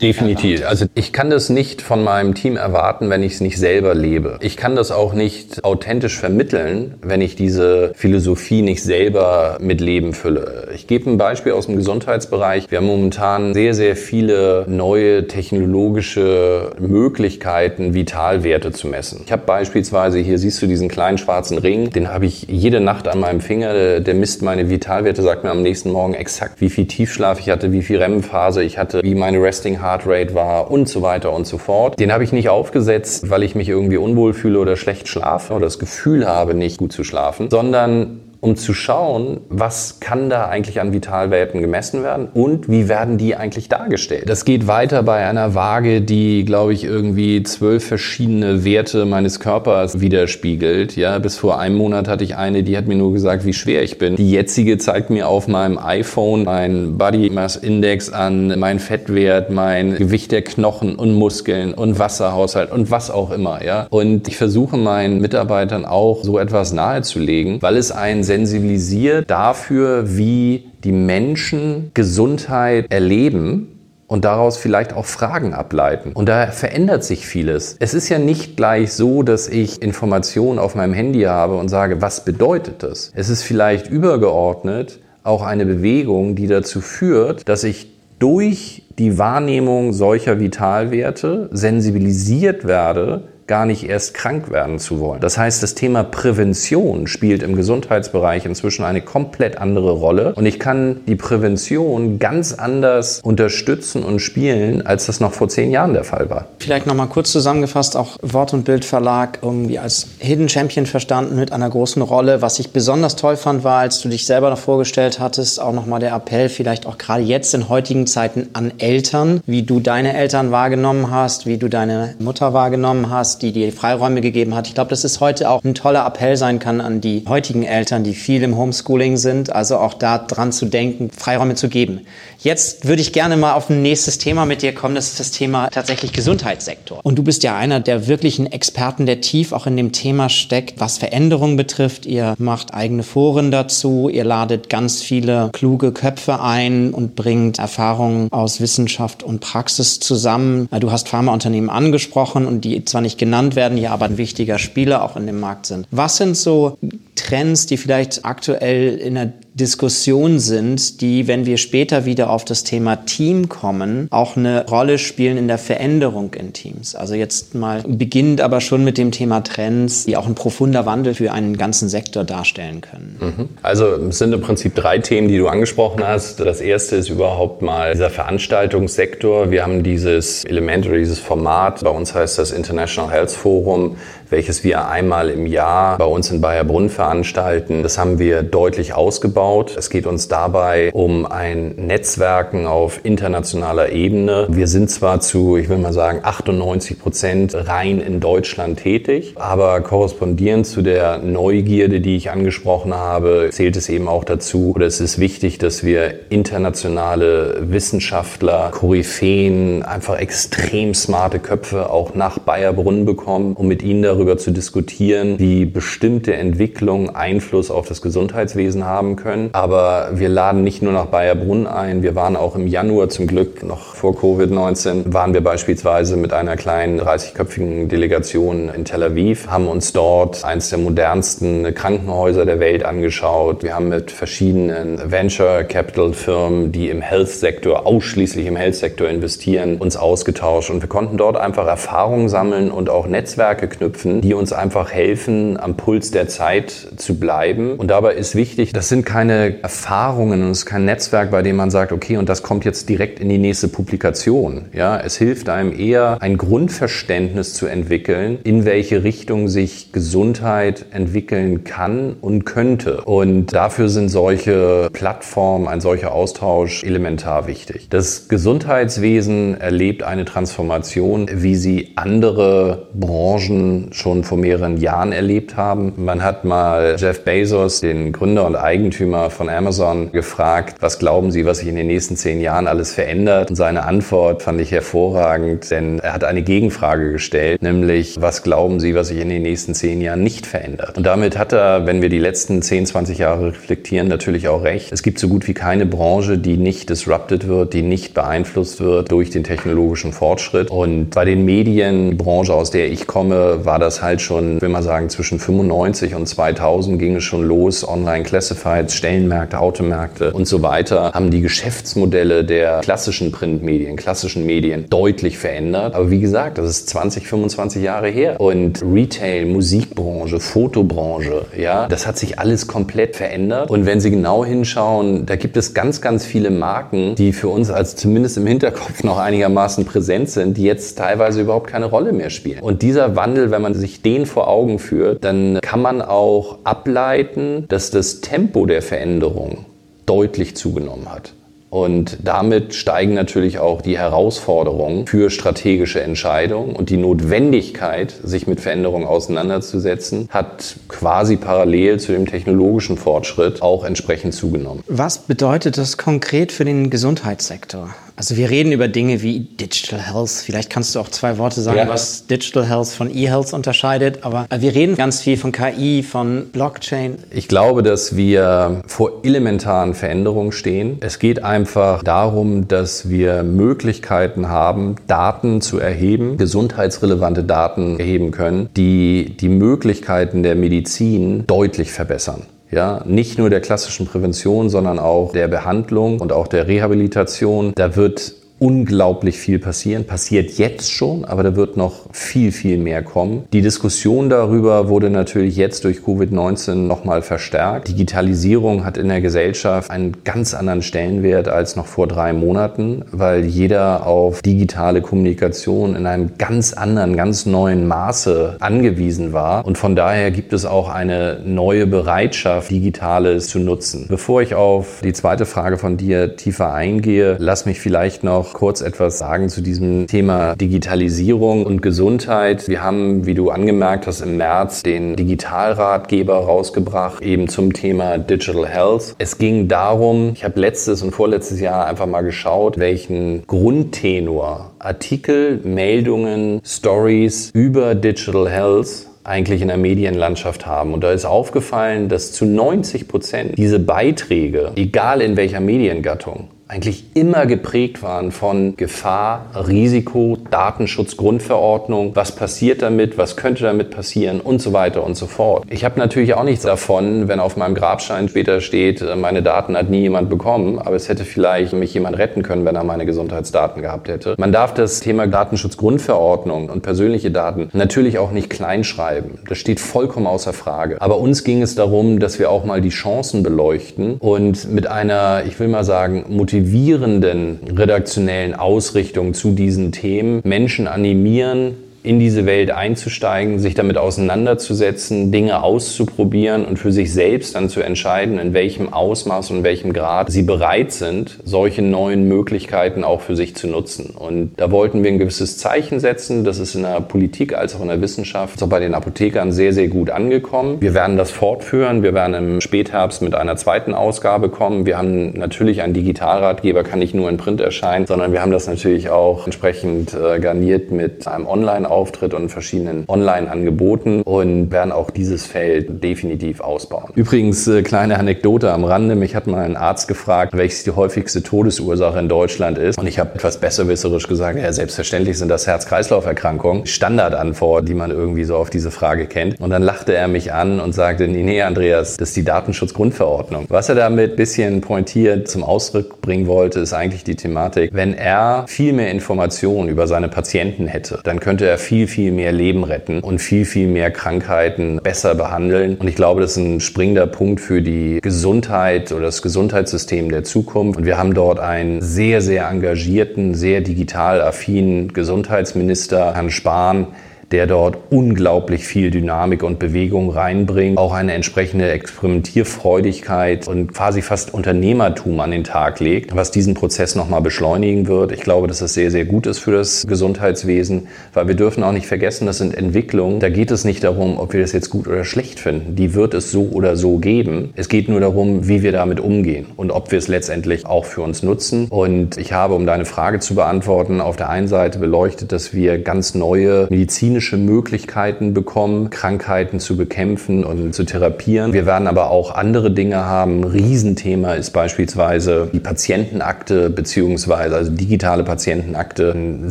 Definitiv. Also ich kann das nicht von meinem Team erwarten, wenn ich es nicht selber lebe. Ich kann das auch nicht authentisch vermitteln, wenn ich diese Philosophie nicht selber mit Leben fülle. Ich gebe ein Beispiel aus dem Gesundheitsbereich. Wir haben momentan sehr, sehr viele neue technologische Möglichkeiten, Vitalwerte zu messen. Ich habe beispielsweise, hier siehst du diesen kleinen schwarzen Ring, den habe ich jede Nacht an meinem Finger. Der misst meine Vitalwerte, sagt mir am nächsten Morgen exakt, wie viel Tiefschlaf ich hatte, wie viel REM-Phase ich hatte, wie meine Resting Heartrate war und so weiter und so fort. Den habe ich nicht aufgesetzt, weil ich mich irgendwie unwohl fühle oder schlecht schlafe oder das Gefühl habe, nicht gut zu schlafen, sondern um zu schauen, was kann da eigentlich an Vitalwerten gemessen werden und wie werden die eigentlich dargestellt. Das geht weiter bei einer Waage, die, glaube ich, irgendwie zwölf verschiedene Werte meines Körpers widerspiegelt. Ja, bis vor einem Monat hatte ich eine, die hat mir nur gesagt, wie schwer ich bin. Die jetzige zeigt mir auf meinem iPhone mein Body Mass Index an, mein Fettwert, mein Gewicht der Knochen und Muskeln und Wasserhaushalt und was auch immer. Ja, und ich versuche meinen Mitarbeitern auch so etwas nahezulegen, weil es ein sensibilisiert dafür, wie die Menschen Gesundheit erleben und daraus vielleicht auch Fragen ableiten. Und da verändert sich vieles. Es ist ja nicht gleich so, dass ich Informationen auf meinem Handy habe und sage, was bedeutet das? Es ist vielleicht übergeordnet auch eine Bewegung, die dazu führt, dass ich durch die Wahrnehmung solcher Vitalwerte sensibilisiert werde gar nicht erst krank werden zu wollen. Das heißt, das Thema Prävention spielt im Gesundheitsbereich inzwischen eine komplett andere Rolle und ich kann die Prävention ganz anders unterstützen und spielen, als das noch vor zehn Jahren der Fall war. Vielleicht nochmal kurz zusammengefasst, auch Wort- und Bildverlag irgendwie als Hidden Champion verstanden mit einer großen Rolle. Was ich besonders toll fand, war, als du dich selber noch vorgestellt hattest, auch nochmal der Appell, vielleicht auch gerade jetzt in heutigen Zeiten an Eltern, wie du deine Eltern wahrgenommen hast, wie du deine Mutter wahrgenommen hast, die dir Freiräume gegeben hat. Ich glaube, dass es heute auch ein toller Appell sein kann an die heutigen Eltern, die viel im Homeschooling sind, also auch da dran zu denken, Freiräume zu geben. Jetzt würde ich gerne mal auf ein nächstes Thema mit dir kommen. Das ist das Thema tatsächlich Gesundheitssektor. Und du bist ja einer der wirklichen Experten, der tief auch in dem Thema steckt, was Veränderungen betrifft. Ihr macht eigene Foren dazu. Ihr ladet ganz viele kluge Köpfe ein und bringt Erfahrungen aus Wissenschaft und Praxis zusammen. Du hast Pharmaunternehmen angesprochen und die zwar nicht genannt werden, hier aber ein wichtiger Spieler auch in dem Markt sind. Was sind so Trends, die vielleicht aktuell in der Diskussionen sind, die, wenn wir später wieder auf das Thema Team kommen, auch eine Rolle spielen in der Veränderung in Teams. Also jetzt mal beginnend aber schon mit dem Thema Trends, die auch ein profunder Wandel für einen ganzen Sektor darstellen können. Mhm. Also es sind im Prinzip drei Themen, die du angesprochen hast. Das erste ist überhaupt mal dieser Veranstaltungssektor. Wir haben dieses Element oder dieses Format, bei uns heißt das International Health Forum, welches wir einmal im Jahr bei uns in Bayerbrunn veranstalten. Das haben wir deutlich ausgebaut. Es geht uns dabei um ein Netzwerken auf internationaler Ebene. Wir sind zwar zu, ich will mal sagen, 98 Prozent rein in Deutschland tätig, aber korrespondierend zu der Neugierde, die ich angesprochen habe, zählt es eben auch dazu, oder es ist wichtig, dass wir internationale Wissenschaftler, Koryphäen, einfach extrem smarte Köpfe auch nach Bayerbrunn bekommen, um mit ihnen darüber darüber zu diskutieren, wie bestimmte Entwicklungen Einfluss auf das Gesundheitswesen haben können. Aber wir laden nicht nur nach Bayerbrunn ein, wir waren auch im Januar zum Glück, noch vor Covid-19, waren wir beispielsweise mit einer kleinen 30-köpfigen Delegation in Tel Aviv, haben uns dort eines der modernsten Krankenhäuser der Welt angeschaut. Wir haben mit verschiedenen Venture Capital Firmen, die im Health-Sektor, ausschließlich im Health-Sektor investieren, uns ausgetauscht und wir konnten dort einfach Erfahrungen sammeln und auch Netzwerke knüpfen, knüpfen, die uns einfach helfen, am Puls der Zeit zu bleiben. Und dabei ist wichtig, das sind keine Erfahrungen und es ist kein Netzwerk, bei dem man sagt, okay, und das kommt jetzt direkt in die nächste Publikation. Ja, es hilft einem eher, ein Grundverständnis zu entwickeln, in welche Richtung sich Gesundheit entwickeln kann und könnte. Und dafür sind solche Plattformen, ein solcher Austausch elementar wichtig. Das Gesundheitswesen erlebt eine Transformation, wie sie andere Branchen schon vor mehreren Jahren erlebt haben. Man hat mal Jeff Bezos, den Gründer und Eigentümer von Amazon, gefragt, was glauben Sie, was sich in den nächsten zehn Jahren alles verändert? Und seine Antwort fand ich hervorragend, denn er hat eine Gegenfrage gestellt, nämlich, was glauben Sie, was sich in den nächsten zehn Jahren nicht verändert? Und damit hat er, wenn wir die letzten 10, 20 Jahre reflektieren, natürlich auch recht. Es gibt so gut wie keine Branche, die nicht disrupted wird, die nicht beeinflusst wird durch den technologischen Fortschritt. Und bei den Medien, die Branche, aus der ich komme, war das das halt schon, will man sagen, zwischen 95 und 2000 ging es schon los. Online-Classifieds, Stellenmärkte, Automärkte und so weiter haben die Geschäftsmodelle der klassischen Printmedien, klassischen Medien deutlich verändert. Aber wie gesagt, das ist 20, 25 Jahre her. Und Retail, Musikbranche, Fotobranche, ja, das hat sich alles komplett verändert. Und wenn Sie genau hinschauen, da gibt es ganz, ganz viele Marken, die für uns als zumindest im Hinterkopf noch einigermaßen präsent sind, die jetzt teilweise überhaupt keine Rolle mehr spielen. Und dieser Wandel, wenn man sich den vor Augen führt, dann kann man auch ableiten, dass das Tempo der Veränderung deutlich zugenommen hat. Und damit steigen natürlich auch die Herausforderungen für strategische Entscheidungen und die Notwendigkeit, sich mit Veränderungen auseinanderzusetzen, hat quasi parallel zu dem technologischen Fortschritt auch entsprechend zugenommen. Was bedeutet das konkret für den Gesundheitssektor? Also wir reden über Dinge wie Digital Health. Vielleicht kannst du auch zwei Worte sagen, ja. was Digital Health von E-Health unterscheidet. Aber wir reden ganz viel von KI, von Blockchain. Ich glaube, dass wir vor elementaren Veränderungen stehen. Es geht einfach darum, dass wir Möglichkeiten haben, Daten zu erheben, gesundheitsrelevante Daten erheben können, die die Möglichkeiten der Medizin deutlich verbessern. Ja, nicht nur der klassischen Prävention, sondern auch der Behandlung und auch der Rehabilitation. Da wird unglaublich viel passieren, passiert jetzt schon, aber da wird noch viel, viel mehr kommen. Die Diskussion darüber wurde natürlich jetzt durch Covid-19 nochmal verstärkt. Digitalisierung hat in der Gesellschaft einen ganz anderen Stellenwert als noch vor drei Monaten, weil jeder auf digitale Kommunikation in einem ganz anderen, ganz neuen Maße angewiesen war. Und von daher gibt es auch eine neue Bereitschaft, Digitales zu nutzen. Bevor ich auf die zweite Frage von dir tiefer eingehe, lass mich vielleicht noch noch kurz etwas sagen zu diesem Thema Digitalisierung und Gesundheit. Wir haben, wie du angemerkt hast, im März den Digitalratgeber rausgebracht, eben zum Thema Digital Health. Es ging darum, ich habe letztes und vorletztes Jahr einfach mal geschaut, welchen Grundtenor Artikel, Meldungen, Stories über Digital Health eigentlich in der Medienlandschaft haben. Und da ist aufgefallen, dass zu 90 Prozent diese Beiträge, egal in welcher Mediengattung, eigentlich immer geprägt waren von Gefahr, Risiko, Datenschutz, Grundverordnung, was passiert damit, was könnte damit passieren und so weiter und so fort. Ich habe natürlich auch nichts davon, wenn auf meinem Grabstein später steht, äh, meine Daten hat nie jemand bekommen, aber es hätte vielleicht mich jemand retten können, wenn er meine Gesundheitsdaten gehabt hätte. Man darf das Thema Datenschutzgrundverordnung und persönliche Daten natürlich auch nicht kleinschreiben. Das steht vollkommen außer Frage. Aber uns ging es darum, dass wir auch mal die Chancen beleuchten und mit einer, ich will mal sagen, motivierten motivierenden redaktionellen Ausrichtung zu diesen Themen Menschen animieren, in diese Welt einzusteigen, sich damit auseinanderzusetzen, Dinge auszuprobieren und für sich selbst dann zu entscheiden, in welchem Ausmaß und welchem Grad sie bereit sind, solche neuen Möglichkeiten auch für sich zu nutzen. Und da wollten wir ein gewisses Zeichen setzen. Das ist in der Politik als auch in der Wissenschaft, auch bei den Apothekern sehr, sehr gut angekommen. Wir werden das fortführen. Wir werden im Spätherbst mit einer zweiten Ausgabe kommen. Wir haben natürlich einen Digitalratgeber, kann nicht nur in Print erscheinen, sondern wir haben das natürlich auch entsprechend äh, garniert mit einem Online- Auftritt und verschiedenen Online-Angeboten und werden auch dieses Feld definitiv ausbauen. Übrigens, äh, kleine Anekdote am Rande. Mich hat mal ein Arzt gefragt, welches die häufigste Todesursache in Deutschland ist. Und ich habe etwas besserwisserisch gesagt, ja, selbstverständlich sind das Herz-Kreislauf-Erkrankungen. Standardantwort, die man irgendwie so auf diese Frage kennt. Und dann lachte er mich an und sagte, nee, Andreas, das ist die Datenschutzgrundverordnung. Was er damit ein bisschen pointiert zum Ausdruck bringen wollte, ist eigentlich die Thematik, wenn er viel mehr Informationen über seine Patienten hätte, dann könnte er viel, viel mehr Leben retten und viel, viel mehr Krankheiten besser behandeln. Und ich glaube, das ist ein springender Punkt für die Gesundheit oder das Gesundheitssystem der Zukunft. Und wir haben dort einen sehr, sehr engagierten, sehr digital affinen Gesundheitsminister, Herrn Spahn, der dort unglaublich viel Dynamik und Bewegung reinbringt, auch eine entsprechende Experimentierfreudigkeit und quasi fast Unternehmertum an den Tag legt, was diesen Prozess nochmal beschleunigen wird. Ich glaube, dass das sehr, sehr gut ist für das Gesundheitswesen, weil wir dürfen auch nicht vergessen, das sind Entwicklungen. Da geht es nicht darum, ob wir das jetzt gut oder schlecht finden. Die wird es so oder so geben. Es geht nur darum, wie wir damit umgehen und ob wir es letztendlich auch für uns nutzen. Und ich habe, um deine Frage zu beantworten, auf der einen Seite beleuchtet, dass wir ganz neue medizinische medizinische Möglichkeiten bekommen, Krankheiten zu bekämpfen und zu therapieren. Wir werden aber auch andere Dinge haben. Ein Riesenthema ist beispielsweise die Patientenakte beziehungsweise also digitale Patientenakte. Ein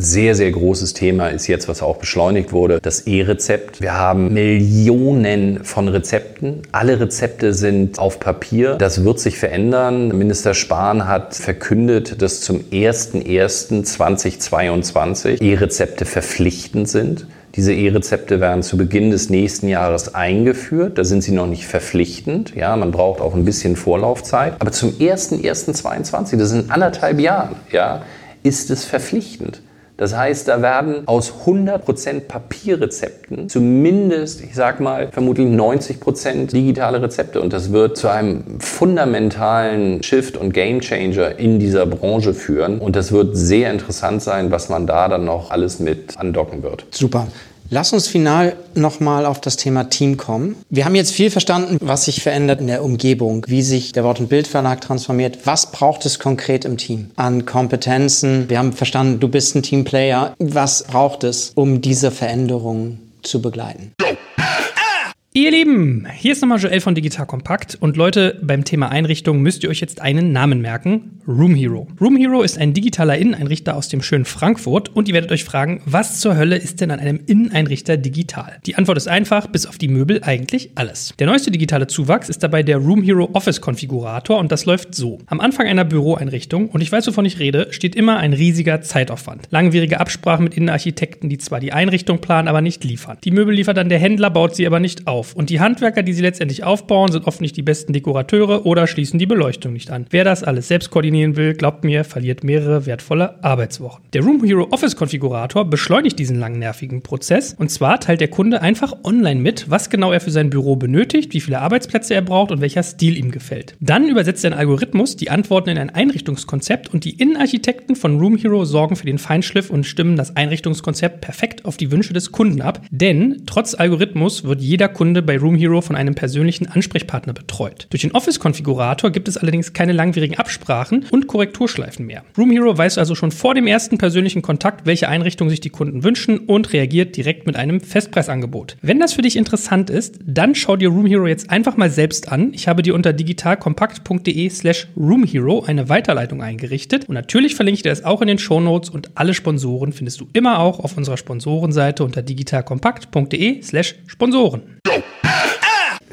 sehr, sehr großes Thema ist jetzt, was auch beschleunigt wurde, das E-Rezept. Wir haben Millionen von Rezepten. Alle Rezepte sind auf Papier. Das wird sich verändern. Minister Spahn hat verkündet, dass zum 01.01.2022 E-Rezepte verpflichtend sind. Diese E-Rezepte werden zu Beginn des nächsten Jahres eingeführt. Da sind sie noch nicht verpflichtend. Ja, man braucht auch ein bisschen Vorlaufzeit. Aber zum 01.01.2022, das sind anderthalb Jahren, ja, ist es verpflichtend. Das heißt, da werden aus 100% Papierrezepten zumindest, ich sag mal, vermutlich 90% digitale Rezepte. Und das wird zu einem fundamentalen Shift und Gamechanger in dieser Branche führen. Und das wird sehr interessant sein, was man da dann noch alles mit andocken wird. Super. Lass uns final nochmal auf das Thema Team kommen. Wir haben jetzt viel verstanden, was sich verändert in der Umgebung, wie sich der Wort- und Bildverlag transformiert. Was braucht es konkret im Team an Kompetenzen? Wir haben verstanden, du bist ein Teamplayer. Was braucht es, um diese Veränderungen zu begleiten? Ihr Lieben, hier ist nochmal Joel von Digital Kompakt und Leute, beim Thema Einrichtung müsst ihr euch jetzt einen Namen merken, Room Hero. Room Hero ist ein digitaler Inneneinrichter aus dem schönen Frankfurt und ihr werdet euch fragen, was zur Hölle ist denn an einem Inneneinrichter digital? Die Antwort ist einfach, bis auf die Möbel eigentlich alles. Der neueste digitale Zuwachs ist dabei der Room Hero Office Konfigurator und das läuft so. Am Anfang einer Büroeinrichtung, und ich weiß, wovon ich rede, steht immer ein riesiger Zeitaufwand. Langwierige Absprachen mit Innenarchitekten, die zwar die Einrichtung planen, aber nicht liefern. Die Möbel liefert dann der Händler, baut sie aber nicht auf auf. Und die Handwerker, die sie letztendlich aufbauen, sind oft nicht die besten Dekorateure oder schließen die Beleuchtung nicht an. Wer das alles selbst koordinieren will, glaubt mir, verliert mehrere wertvolle Arbeitswochen. Der Room Hero Office Konfigurator beschleunigt diesen langen nervigen Prozess. Und zwar teilt der Kunde einfach online mit, was genau er für sein Büro benötigt, wie viele Arbeitsplätze er braucht und welcher Stil ihm gefällt. Dann übersetzt ein Algorithmus die Antworten in ein Einrichtungskonzept und die Innenarchitekten von Room Hero sorgen für den Feinschliff und stimmen das Einrichtungskonzept perfekt auf die Wünsche des Kunden ab. Denn trotz Algorithmus wird jeder Kunde Kunde bei Room Hero von einem persönlichen Ansprechpartner betreut. Durch den Office-Konfigurator gibt es allerdings keine langwierigen Absprachen und Korrekturschleifen mehr. Room Hero weiß also schon vor dem ersten persönlichen Kontakt, welche Einrichtung sich die Kunden wünschen und reagiert direkt mit einem Festpreisangebot. Wenn das für dich interessant ist, dann schau dir Room Hero jetzt einfach mal selbst an. Ich habe dir unter digitalkompakt.de slash roomhero eine Weiterleitung eingerichtet und natürlich verlinke ich dir das auch in den Shownotes und alle Sponsoren findest du immer auch auf unserer Sponsorenseite unter digitalkompakt.de slash Sponsoren.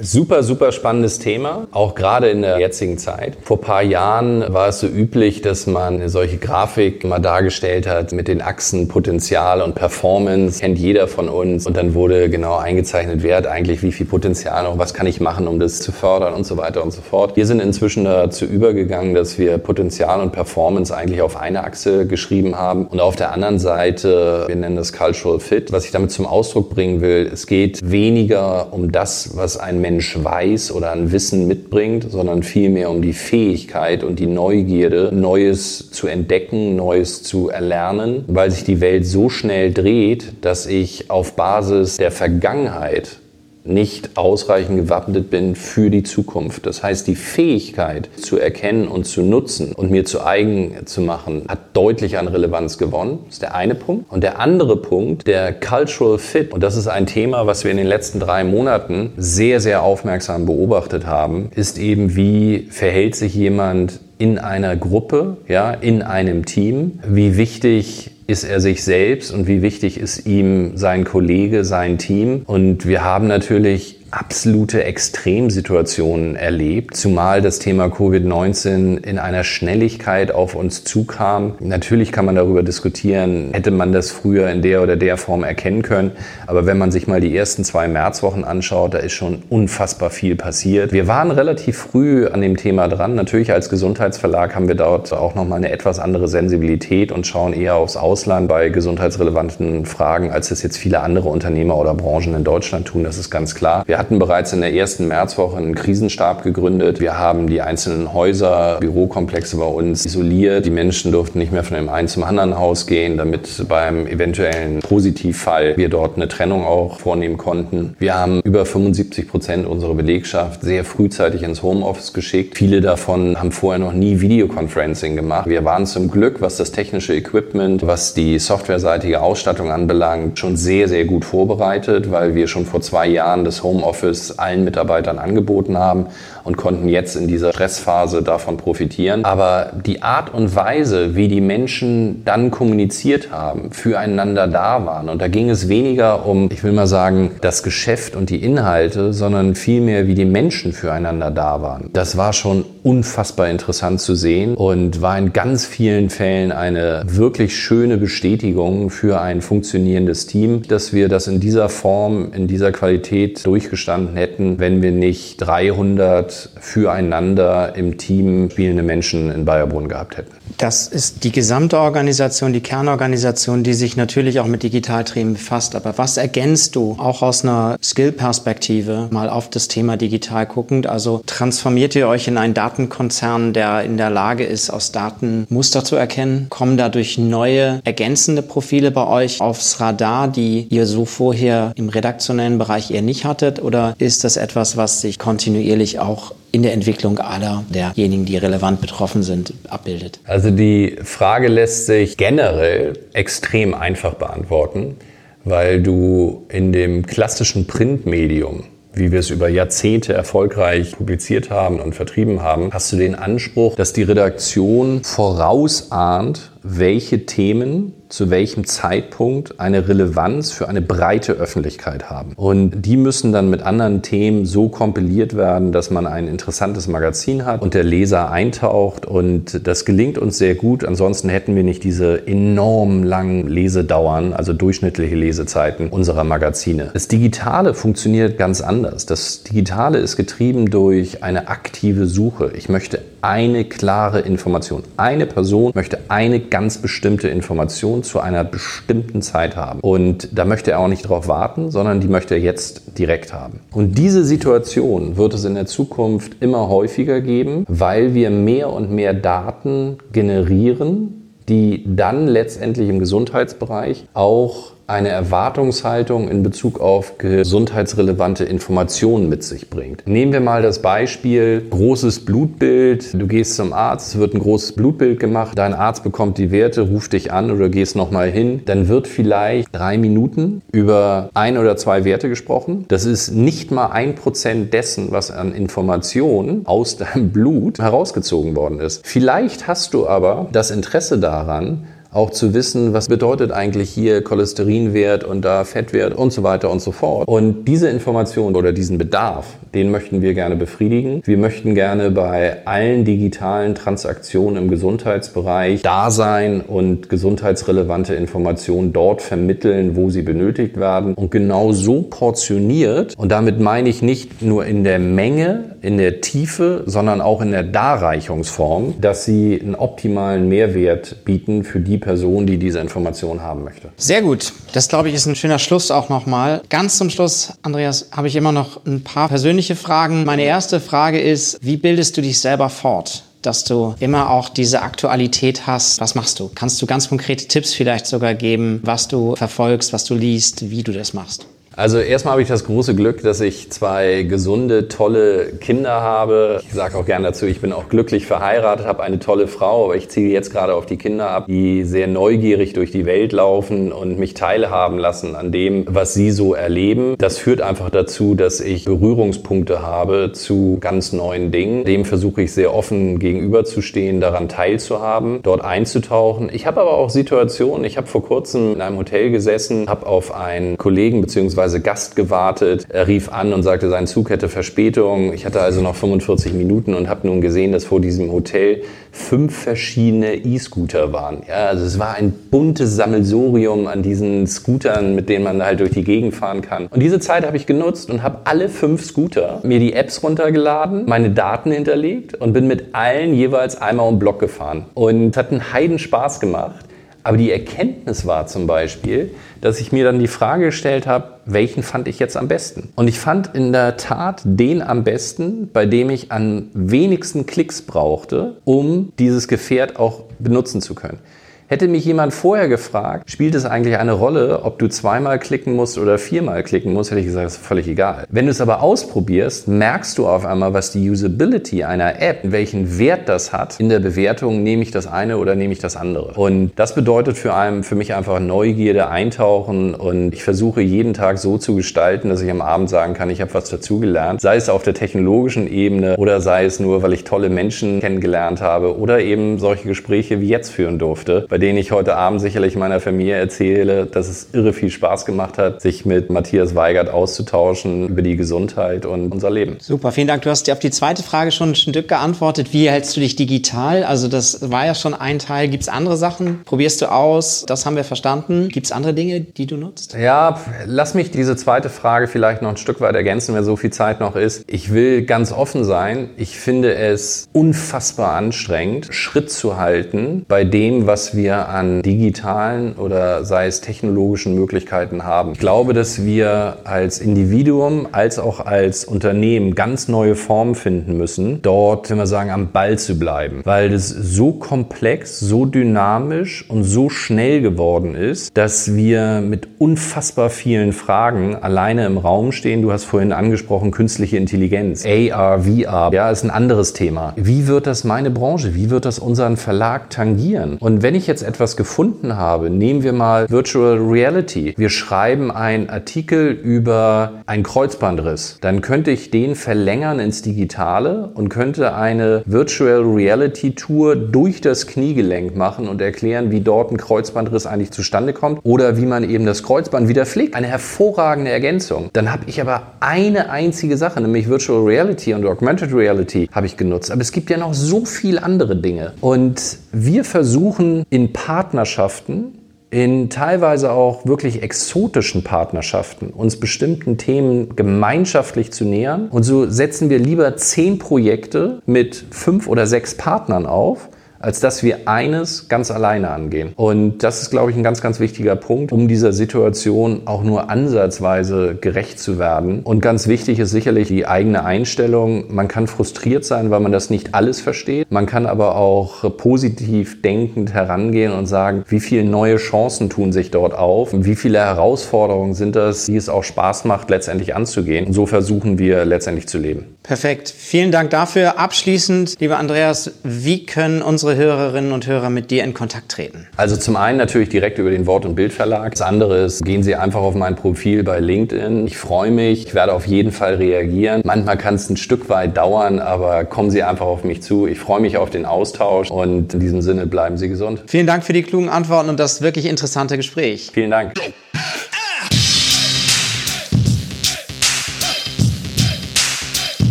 Super, super spannendes Thema, auch gerade in der jetzigen Zeit. Vor paar Jahren war es so üblich, dass man solche Grafik mal dargestellt hat mit den Achsen Potenzial und Performance. Kennt jeder von uns. Und dann wurde genau eingezeichnet, wer hat eigentlich wie viel Potenzial und was kann ich machen, um das zu fördern und so weiter und so fort. Wir sind inzwischen dazu übergegangen, dass wir Potenzial und Performance eigentlich auf eine Achse geschrieben haben. Und auf der anderen Seite, wir nennen das Cultural Fit. Was ich damit zum Ausdruck bringen will, es geht weniger um das, was ein Mensch weiß oder an Wissen mitbringt, sondern vielmehr um die Fähigkeit und die Neugierde, Neues zu entdecken, Neues zu erlernen, weil sich die Welt so schnell dreht, dass ich auf Basis der Vergangenheit nicht ausreichend gewappnet bin für die Zukunft. Das heißt, die Fähigkeit zu erkennen und zu nutzen und mir zu eigen zu machen, hat deutlich an Relevanz gewonnen. Das ist der eine Punkt. Und der andere Punkt, der Cultural Fit. Und das ist ein Thema, was wir in den letzten drei Monaten sehr, sehr aufmerksam beobachtet haben, ist eben, wie verhält sich jemand in einer Gruppe, ja, in einem Team? Wie wichtig ist er sich selbst und wie wichtig ist ihm sein Kollege, sein Team. Und wir haben natürlich absolute Extremsituationen erlebt, zumal das Thema Covid-19 in einer Schnelligkeit auf uns zukam. Natürlich kann man darüber diskutieren, hätte man das früher in der oder der Form erkennen können, aber wenn man sich mal die ersten zwei Märzwochen anschaut, da ist schon unfassbar viel passiert. Wir waren relativ früh an dem Thema dran. Natürlich als Gesundheitsverlag haben wir dort auch nochmal eine etwas andere Sensibilität und schauen eher aufs Ausland bei gesundheitsrelevanten Fragen, als es jetzt viele andere Unternehmer oder Branchen in Deutschland tun. Das ist ganz klar. Wir hatten bereits in der ersten Märzwoche einen Krisenstab gegründet. Wir haben die einzelnen Häuser, Bürokomplexe bei uns isoliert. Die Menschen durften nicht mehr von dem einen zum anderen Haus gehen, damit beim eventuellen Positivfall wir dort eine Trennung auch vornehmen konnten. Wir haben über 75 Prozent unserer Belegschaft sehr frühzeitig ins Homeoffice geschickt. Viele davon haben vorher noch nie Videoconferencing gemacht. Wir waren zum Glück, was das technische Equipment, was die softwareseitige Ausstattung anbelangt, schon sehr, sehr gut vorbereitet, weil wir schon vor zwei Jahren das Homeoffice Homeoffice allen Mitarbeitern angeboten haben und konnten jetzt in dieser Stressphase davon profitieren. Aber die Art und Weise, wie die Menschen dann kommuniziert haben, füreinander da waren, und da ging es weniger um, ich will mal sagen, das Geschäft und die Inhalte, sondern vielmehr, wie die Menschen füreinander da waren. Das war schon unfassbar interessant zu sehen und war in ganz vielen Fällen eine wirklich schöne Bestätigung für ein funktionierendes Team, dass wir das in dieser Form, in dieser Qualität durchgestanden hätten, wenn wir nicht 300 füreinander im Team spielende Menschen in Bayerbrunn gehabt hätten. Das ist die gesamte Organisation, die Kernorganisation, die sich natürlich auch mit Digitalthemen befasst. Aber was ergänzt du auch aus einer Skill-Perspektive mal auf das Thema digital guckend? Also transformiert ihr euch in einen Datenkonzern, der in der Lage ist, aus Daten Muster zu erkennen? Kommen dadurch neue ergänzende Profile bei euch aufs Radar, die ihr so vorher im redaktionellen Bereich eher nicht hattet? Oder ist das etwas, was sich kontinuierlich auch in der Entwicklung aller derjenigen, die relevant betroffen sind, abbildet? Also die Frage lässt sich generell extrem einfach beantworten, weil du in dem klassischen Printmedium wie wir es über Jahrzehnte erfolgreich publiziert haben und vertrieben haben, hast du den Anspruch, dass die Redaktion vorausahnt, welche Themen zu welchem Zeitpunkt eine Relevanz für eine breite Öffentlichkeit haben. Und die müssen dann mit anderen Themen so kompiliert werden, dass man ein interessantes Magazin hat und der Leser eintaucht. Und das gelingt uns sehr gut. Ansonsten hätten wir nicht diese enorm langen Lesedauern, also durchschnittliche Lesezeiten unserer Magazine. Das Digitale funktioniert ganz anders. Das Digitale ist getrieben durch eine aktive Suche. Ich möchte eine klare Information. Eine Person möchte eine ganz bestimmte Information zu einer bestimmten Zeit haben. Und da möchte er auch nicht darauf warten, sondern die möchte er jetzt direkt haben. Und diese Situation wird es in der Zukunft immer häufiger geben, weil wir mehr und mehr Daten generieren, die dann letztendlich im Gesundheitsbereich auch eine Erwartungshaltung in Bezug auf gesundheitsrelevante Informationen mit sich bringt. Nehmen wir mal das Beispiel großes Blutbild. Du gehst zum Arzt, es wird ein großes Blutbild gemacht, dein Arzt bekommt die Werte, ruft dich an oder gehst nochmal hin. Dann wird vielleicht drei Minuten über ein oder zwei Werte gesprochen. Das ist nicht mal ein Prozent dessen, was an Informationen aus deinem Blut herausgezogen worden ist. Vielleicht hast du aber das Interesse daran, auch zu wissen, was bedeutet eigentlich hier Cholesterinwert und da Fettwert und so weiter und so fort. Und diese Information oder diesen Bedarf, den möchten wir gerne befriedigen. Wir möchten gerne bei allen digitalen Transaktionen im Gesundheitsbereich da sein und gesundheitsrelevante Informationen dort vermitteln, wo sie benötigt werden und genau so portioniert. Und damit meine ich nicht nur in der Menge, in der Tiefe, sondern auch in der Darreichungsform, dass sie einen optimalen Mehrwert bieten für die Person, die diese Information haben möchte. Sehr gut. Das, glaube ich, ist ein schöner Schluss auch nochmal. Ganz zum Schluss, Andreas, habe ich immer noch ein paar persönliche Fragen. Meine erste Frage ist, wie bildest du dich selber fort? dass du immer auch diese Aktualität hast. Was machst du? Kannst du ganz konkrete Tipps vielleicht sogar geben, was du verfolgst, was du liest, wie du das machst? Also erstmal habe ich das große Glück, dass ich zwei gesunde, tolle Kinder habe. Ich sage auch gerne dazu, ich bin auch glücklich verheiratet, habe eine tolle Frau, aber ich ziehe jetzt gerade auf die Kinder ab, die sehr neugierig durch die Welt laufen und mich teilhaben lassen an dem, was sie so erleben. Das führt einfach dazu, dass ich Berührungspunkte habe zu ganz neuen Dingen. Dem versuche ich sehr offen gegenüberzustehen, daran teilzuhaben, dort einzutauchen. Ich habe aber auch Situationen, ich habe vor kurzem in einem Hotel gesessen, habe auf einen Kollegen bzw beziehungsweise Gast gewartet. Er rief an und sagte, sein Zug hätte Verspätung. Ich hatte also noch 45 Minuten und habe nun gesehen, dass vor diesem Hotel fünf verschiedene E-Scooter waren. Ja, also es war ein buntes Sammelsurium an diesen Scootern, mit denen man halt durch die Gegend fahren kann. Und diese Zeit habe ich genutzt und habe alle fünf Scooter mir die Apps runtergeladen, meine Daten hinterlegt und bin mit allen jeweils einmal um Block gefahren. Und es hat einen Heiden Spaß gemacht. Aber die Erkenntnis war zum Beispiel, dass ich mir dann die Frage gestellt habe, welchen fand ich jetzt am besten? Und ich fand in der Tat den am besten, bei dem ich am wenigsten Klicks brauchte, um dieses Gefährt auch benutzen zu können. Hätte mich jemand vorher gefragt, spielt es eigentlich eine Rolle, ob du zweimal klicken musst oder viermal klicken musst, hätte ich gesagt, ist völlig egal. Wenn du es aber ausprobierst, merkst du auf einmal, was die Usability einer App, welchen Wert das hat in der Bewertung, nehme ich das eine oder nehme ich das andere. Und das bedeutet für, einen, für mich einfach Neugierde, Eintauchen und ich versuche jeden Tag so zu gestalten, dass ich am Abend sagen kann, ich habe was dazugelernt, sei es auf der technologischen Ebene oder sei es nur, weil ich tolle Menschen kennengelernt habe oder eben solche Gespräche wie jetzt führen durfte bei denen ich heute Abend sicherlich meiner Familie erzähle, dass es irre viel Spaß gemacht hat, sich mit Matthias Weigert auszutauschen über die Gesundheit und unser Leben. Super, vielen Dank. Du hast dir auf die zweite Frage schon ein Stück geantwortet. Wie hältst du dich digital? Also das war ja schon ein Teil. Gibt es andere Sachen? Probierst du aus? Das haben wir verstanden. Gibt es andere Dinge, die du nutzt? Ja, lass mich diese zweite Frage vielleicht noch ein Stück weit ergänzen, wenn so viel Zeit noch ist. Ich will ganz offen sein. Ich finde es unfassbar anstrengend, Schritt zu halten bei dem, was wir wir an digitalen oder sei es technologischen Möglichkeiten haben. Ich glaube, dass wir als Individuum als auch als Unternehmen ganz neue Formen finden müssen, dort, wenn wir sagen, am Ball zu bleiben, weil das so komplex, so dynamisch und so schnell geworden ist, dass wir mit unfassbar vielen Fragen alleine im Raum stehen. Du hast vorhin angesprochen, künstliche Intelligenz, AR, VR, ja, ist ein anderes Thema. Wie wird das meine Branche? Wie wird das unseren Verlag tangieren? Und wenn ich jetzt jetzt etwas gefunden habe, nehmen wir mal Virtual Reality. Wir schreiben einen Artikel über einen Kreuzbandriss. Dann könnte ich den verlängern ins Digitale und könnte eine Virtual Reality Tour durch das Kniegelenk machen und erklären, wie dort ein Kreuzbandriss eigentlich zustande kommt oder wie man eben das Kreuzband wieder pflegt. Eine hervorragende Ergänzung. Dann habe ich aber eine einzige Sache, nämlich Virtual Reality und Augmented Reality habe ich genutzt. Aber es gibt ja noch so viele andere Dinge. Und wir versuchen in Partnerschaften, in teilweise auch wirklich exotischen Partnerschaften, uns bestimmten Themen gemeinschaftlich zu nähern. Und so setzen wir lieber zehn Projekte mit fünf oder sechs Partnern auf, als dass wir eines ganz alleine angehen. Und das ist, glaube ich, ein ganz, ganz wichtiger Punkt, um dieser Situation auch nur ansatzweise gerecht zu werden. Und ganz wichtig ist sicherlich die eigene Einstellung. Man kann frustriert sein, weil man das nicht alles versteht. Man kann aber auch positiv denkend herangehen und sagen, wie viele neue Chancen tun sich dort auf, wie viele Herausforderungen sind das, die es auch Spaß macht, letztendlich anzugehen. Und so versuchen wir letztendlich zu leben. Perfekt. Vielen Dank dafür. Abschließend, lieber Andreas, wie können unsere Hörerinnen und Hörer mit dir in Kontakt treten? Also zum einen natürlich direkt über den Wort- und Bildverlag. Das andere ist, gehen Sie einfach auf mein Profil bei LinkedIn. Ich freue mich. Ich werde auf jeden Fall reagieren. Manchmal kann es ein Stück weit dauern, aber kommen Sie einfach auf mich zu. Ich freue mich auf den Austausch und in diesem Sinne bleiben Sie gesund. Vielen Dank für die klugen Antworten und das wirklich interessante Gespräch. Vielen Dank.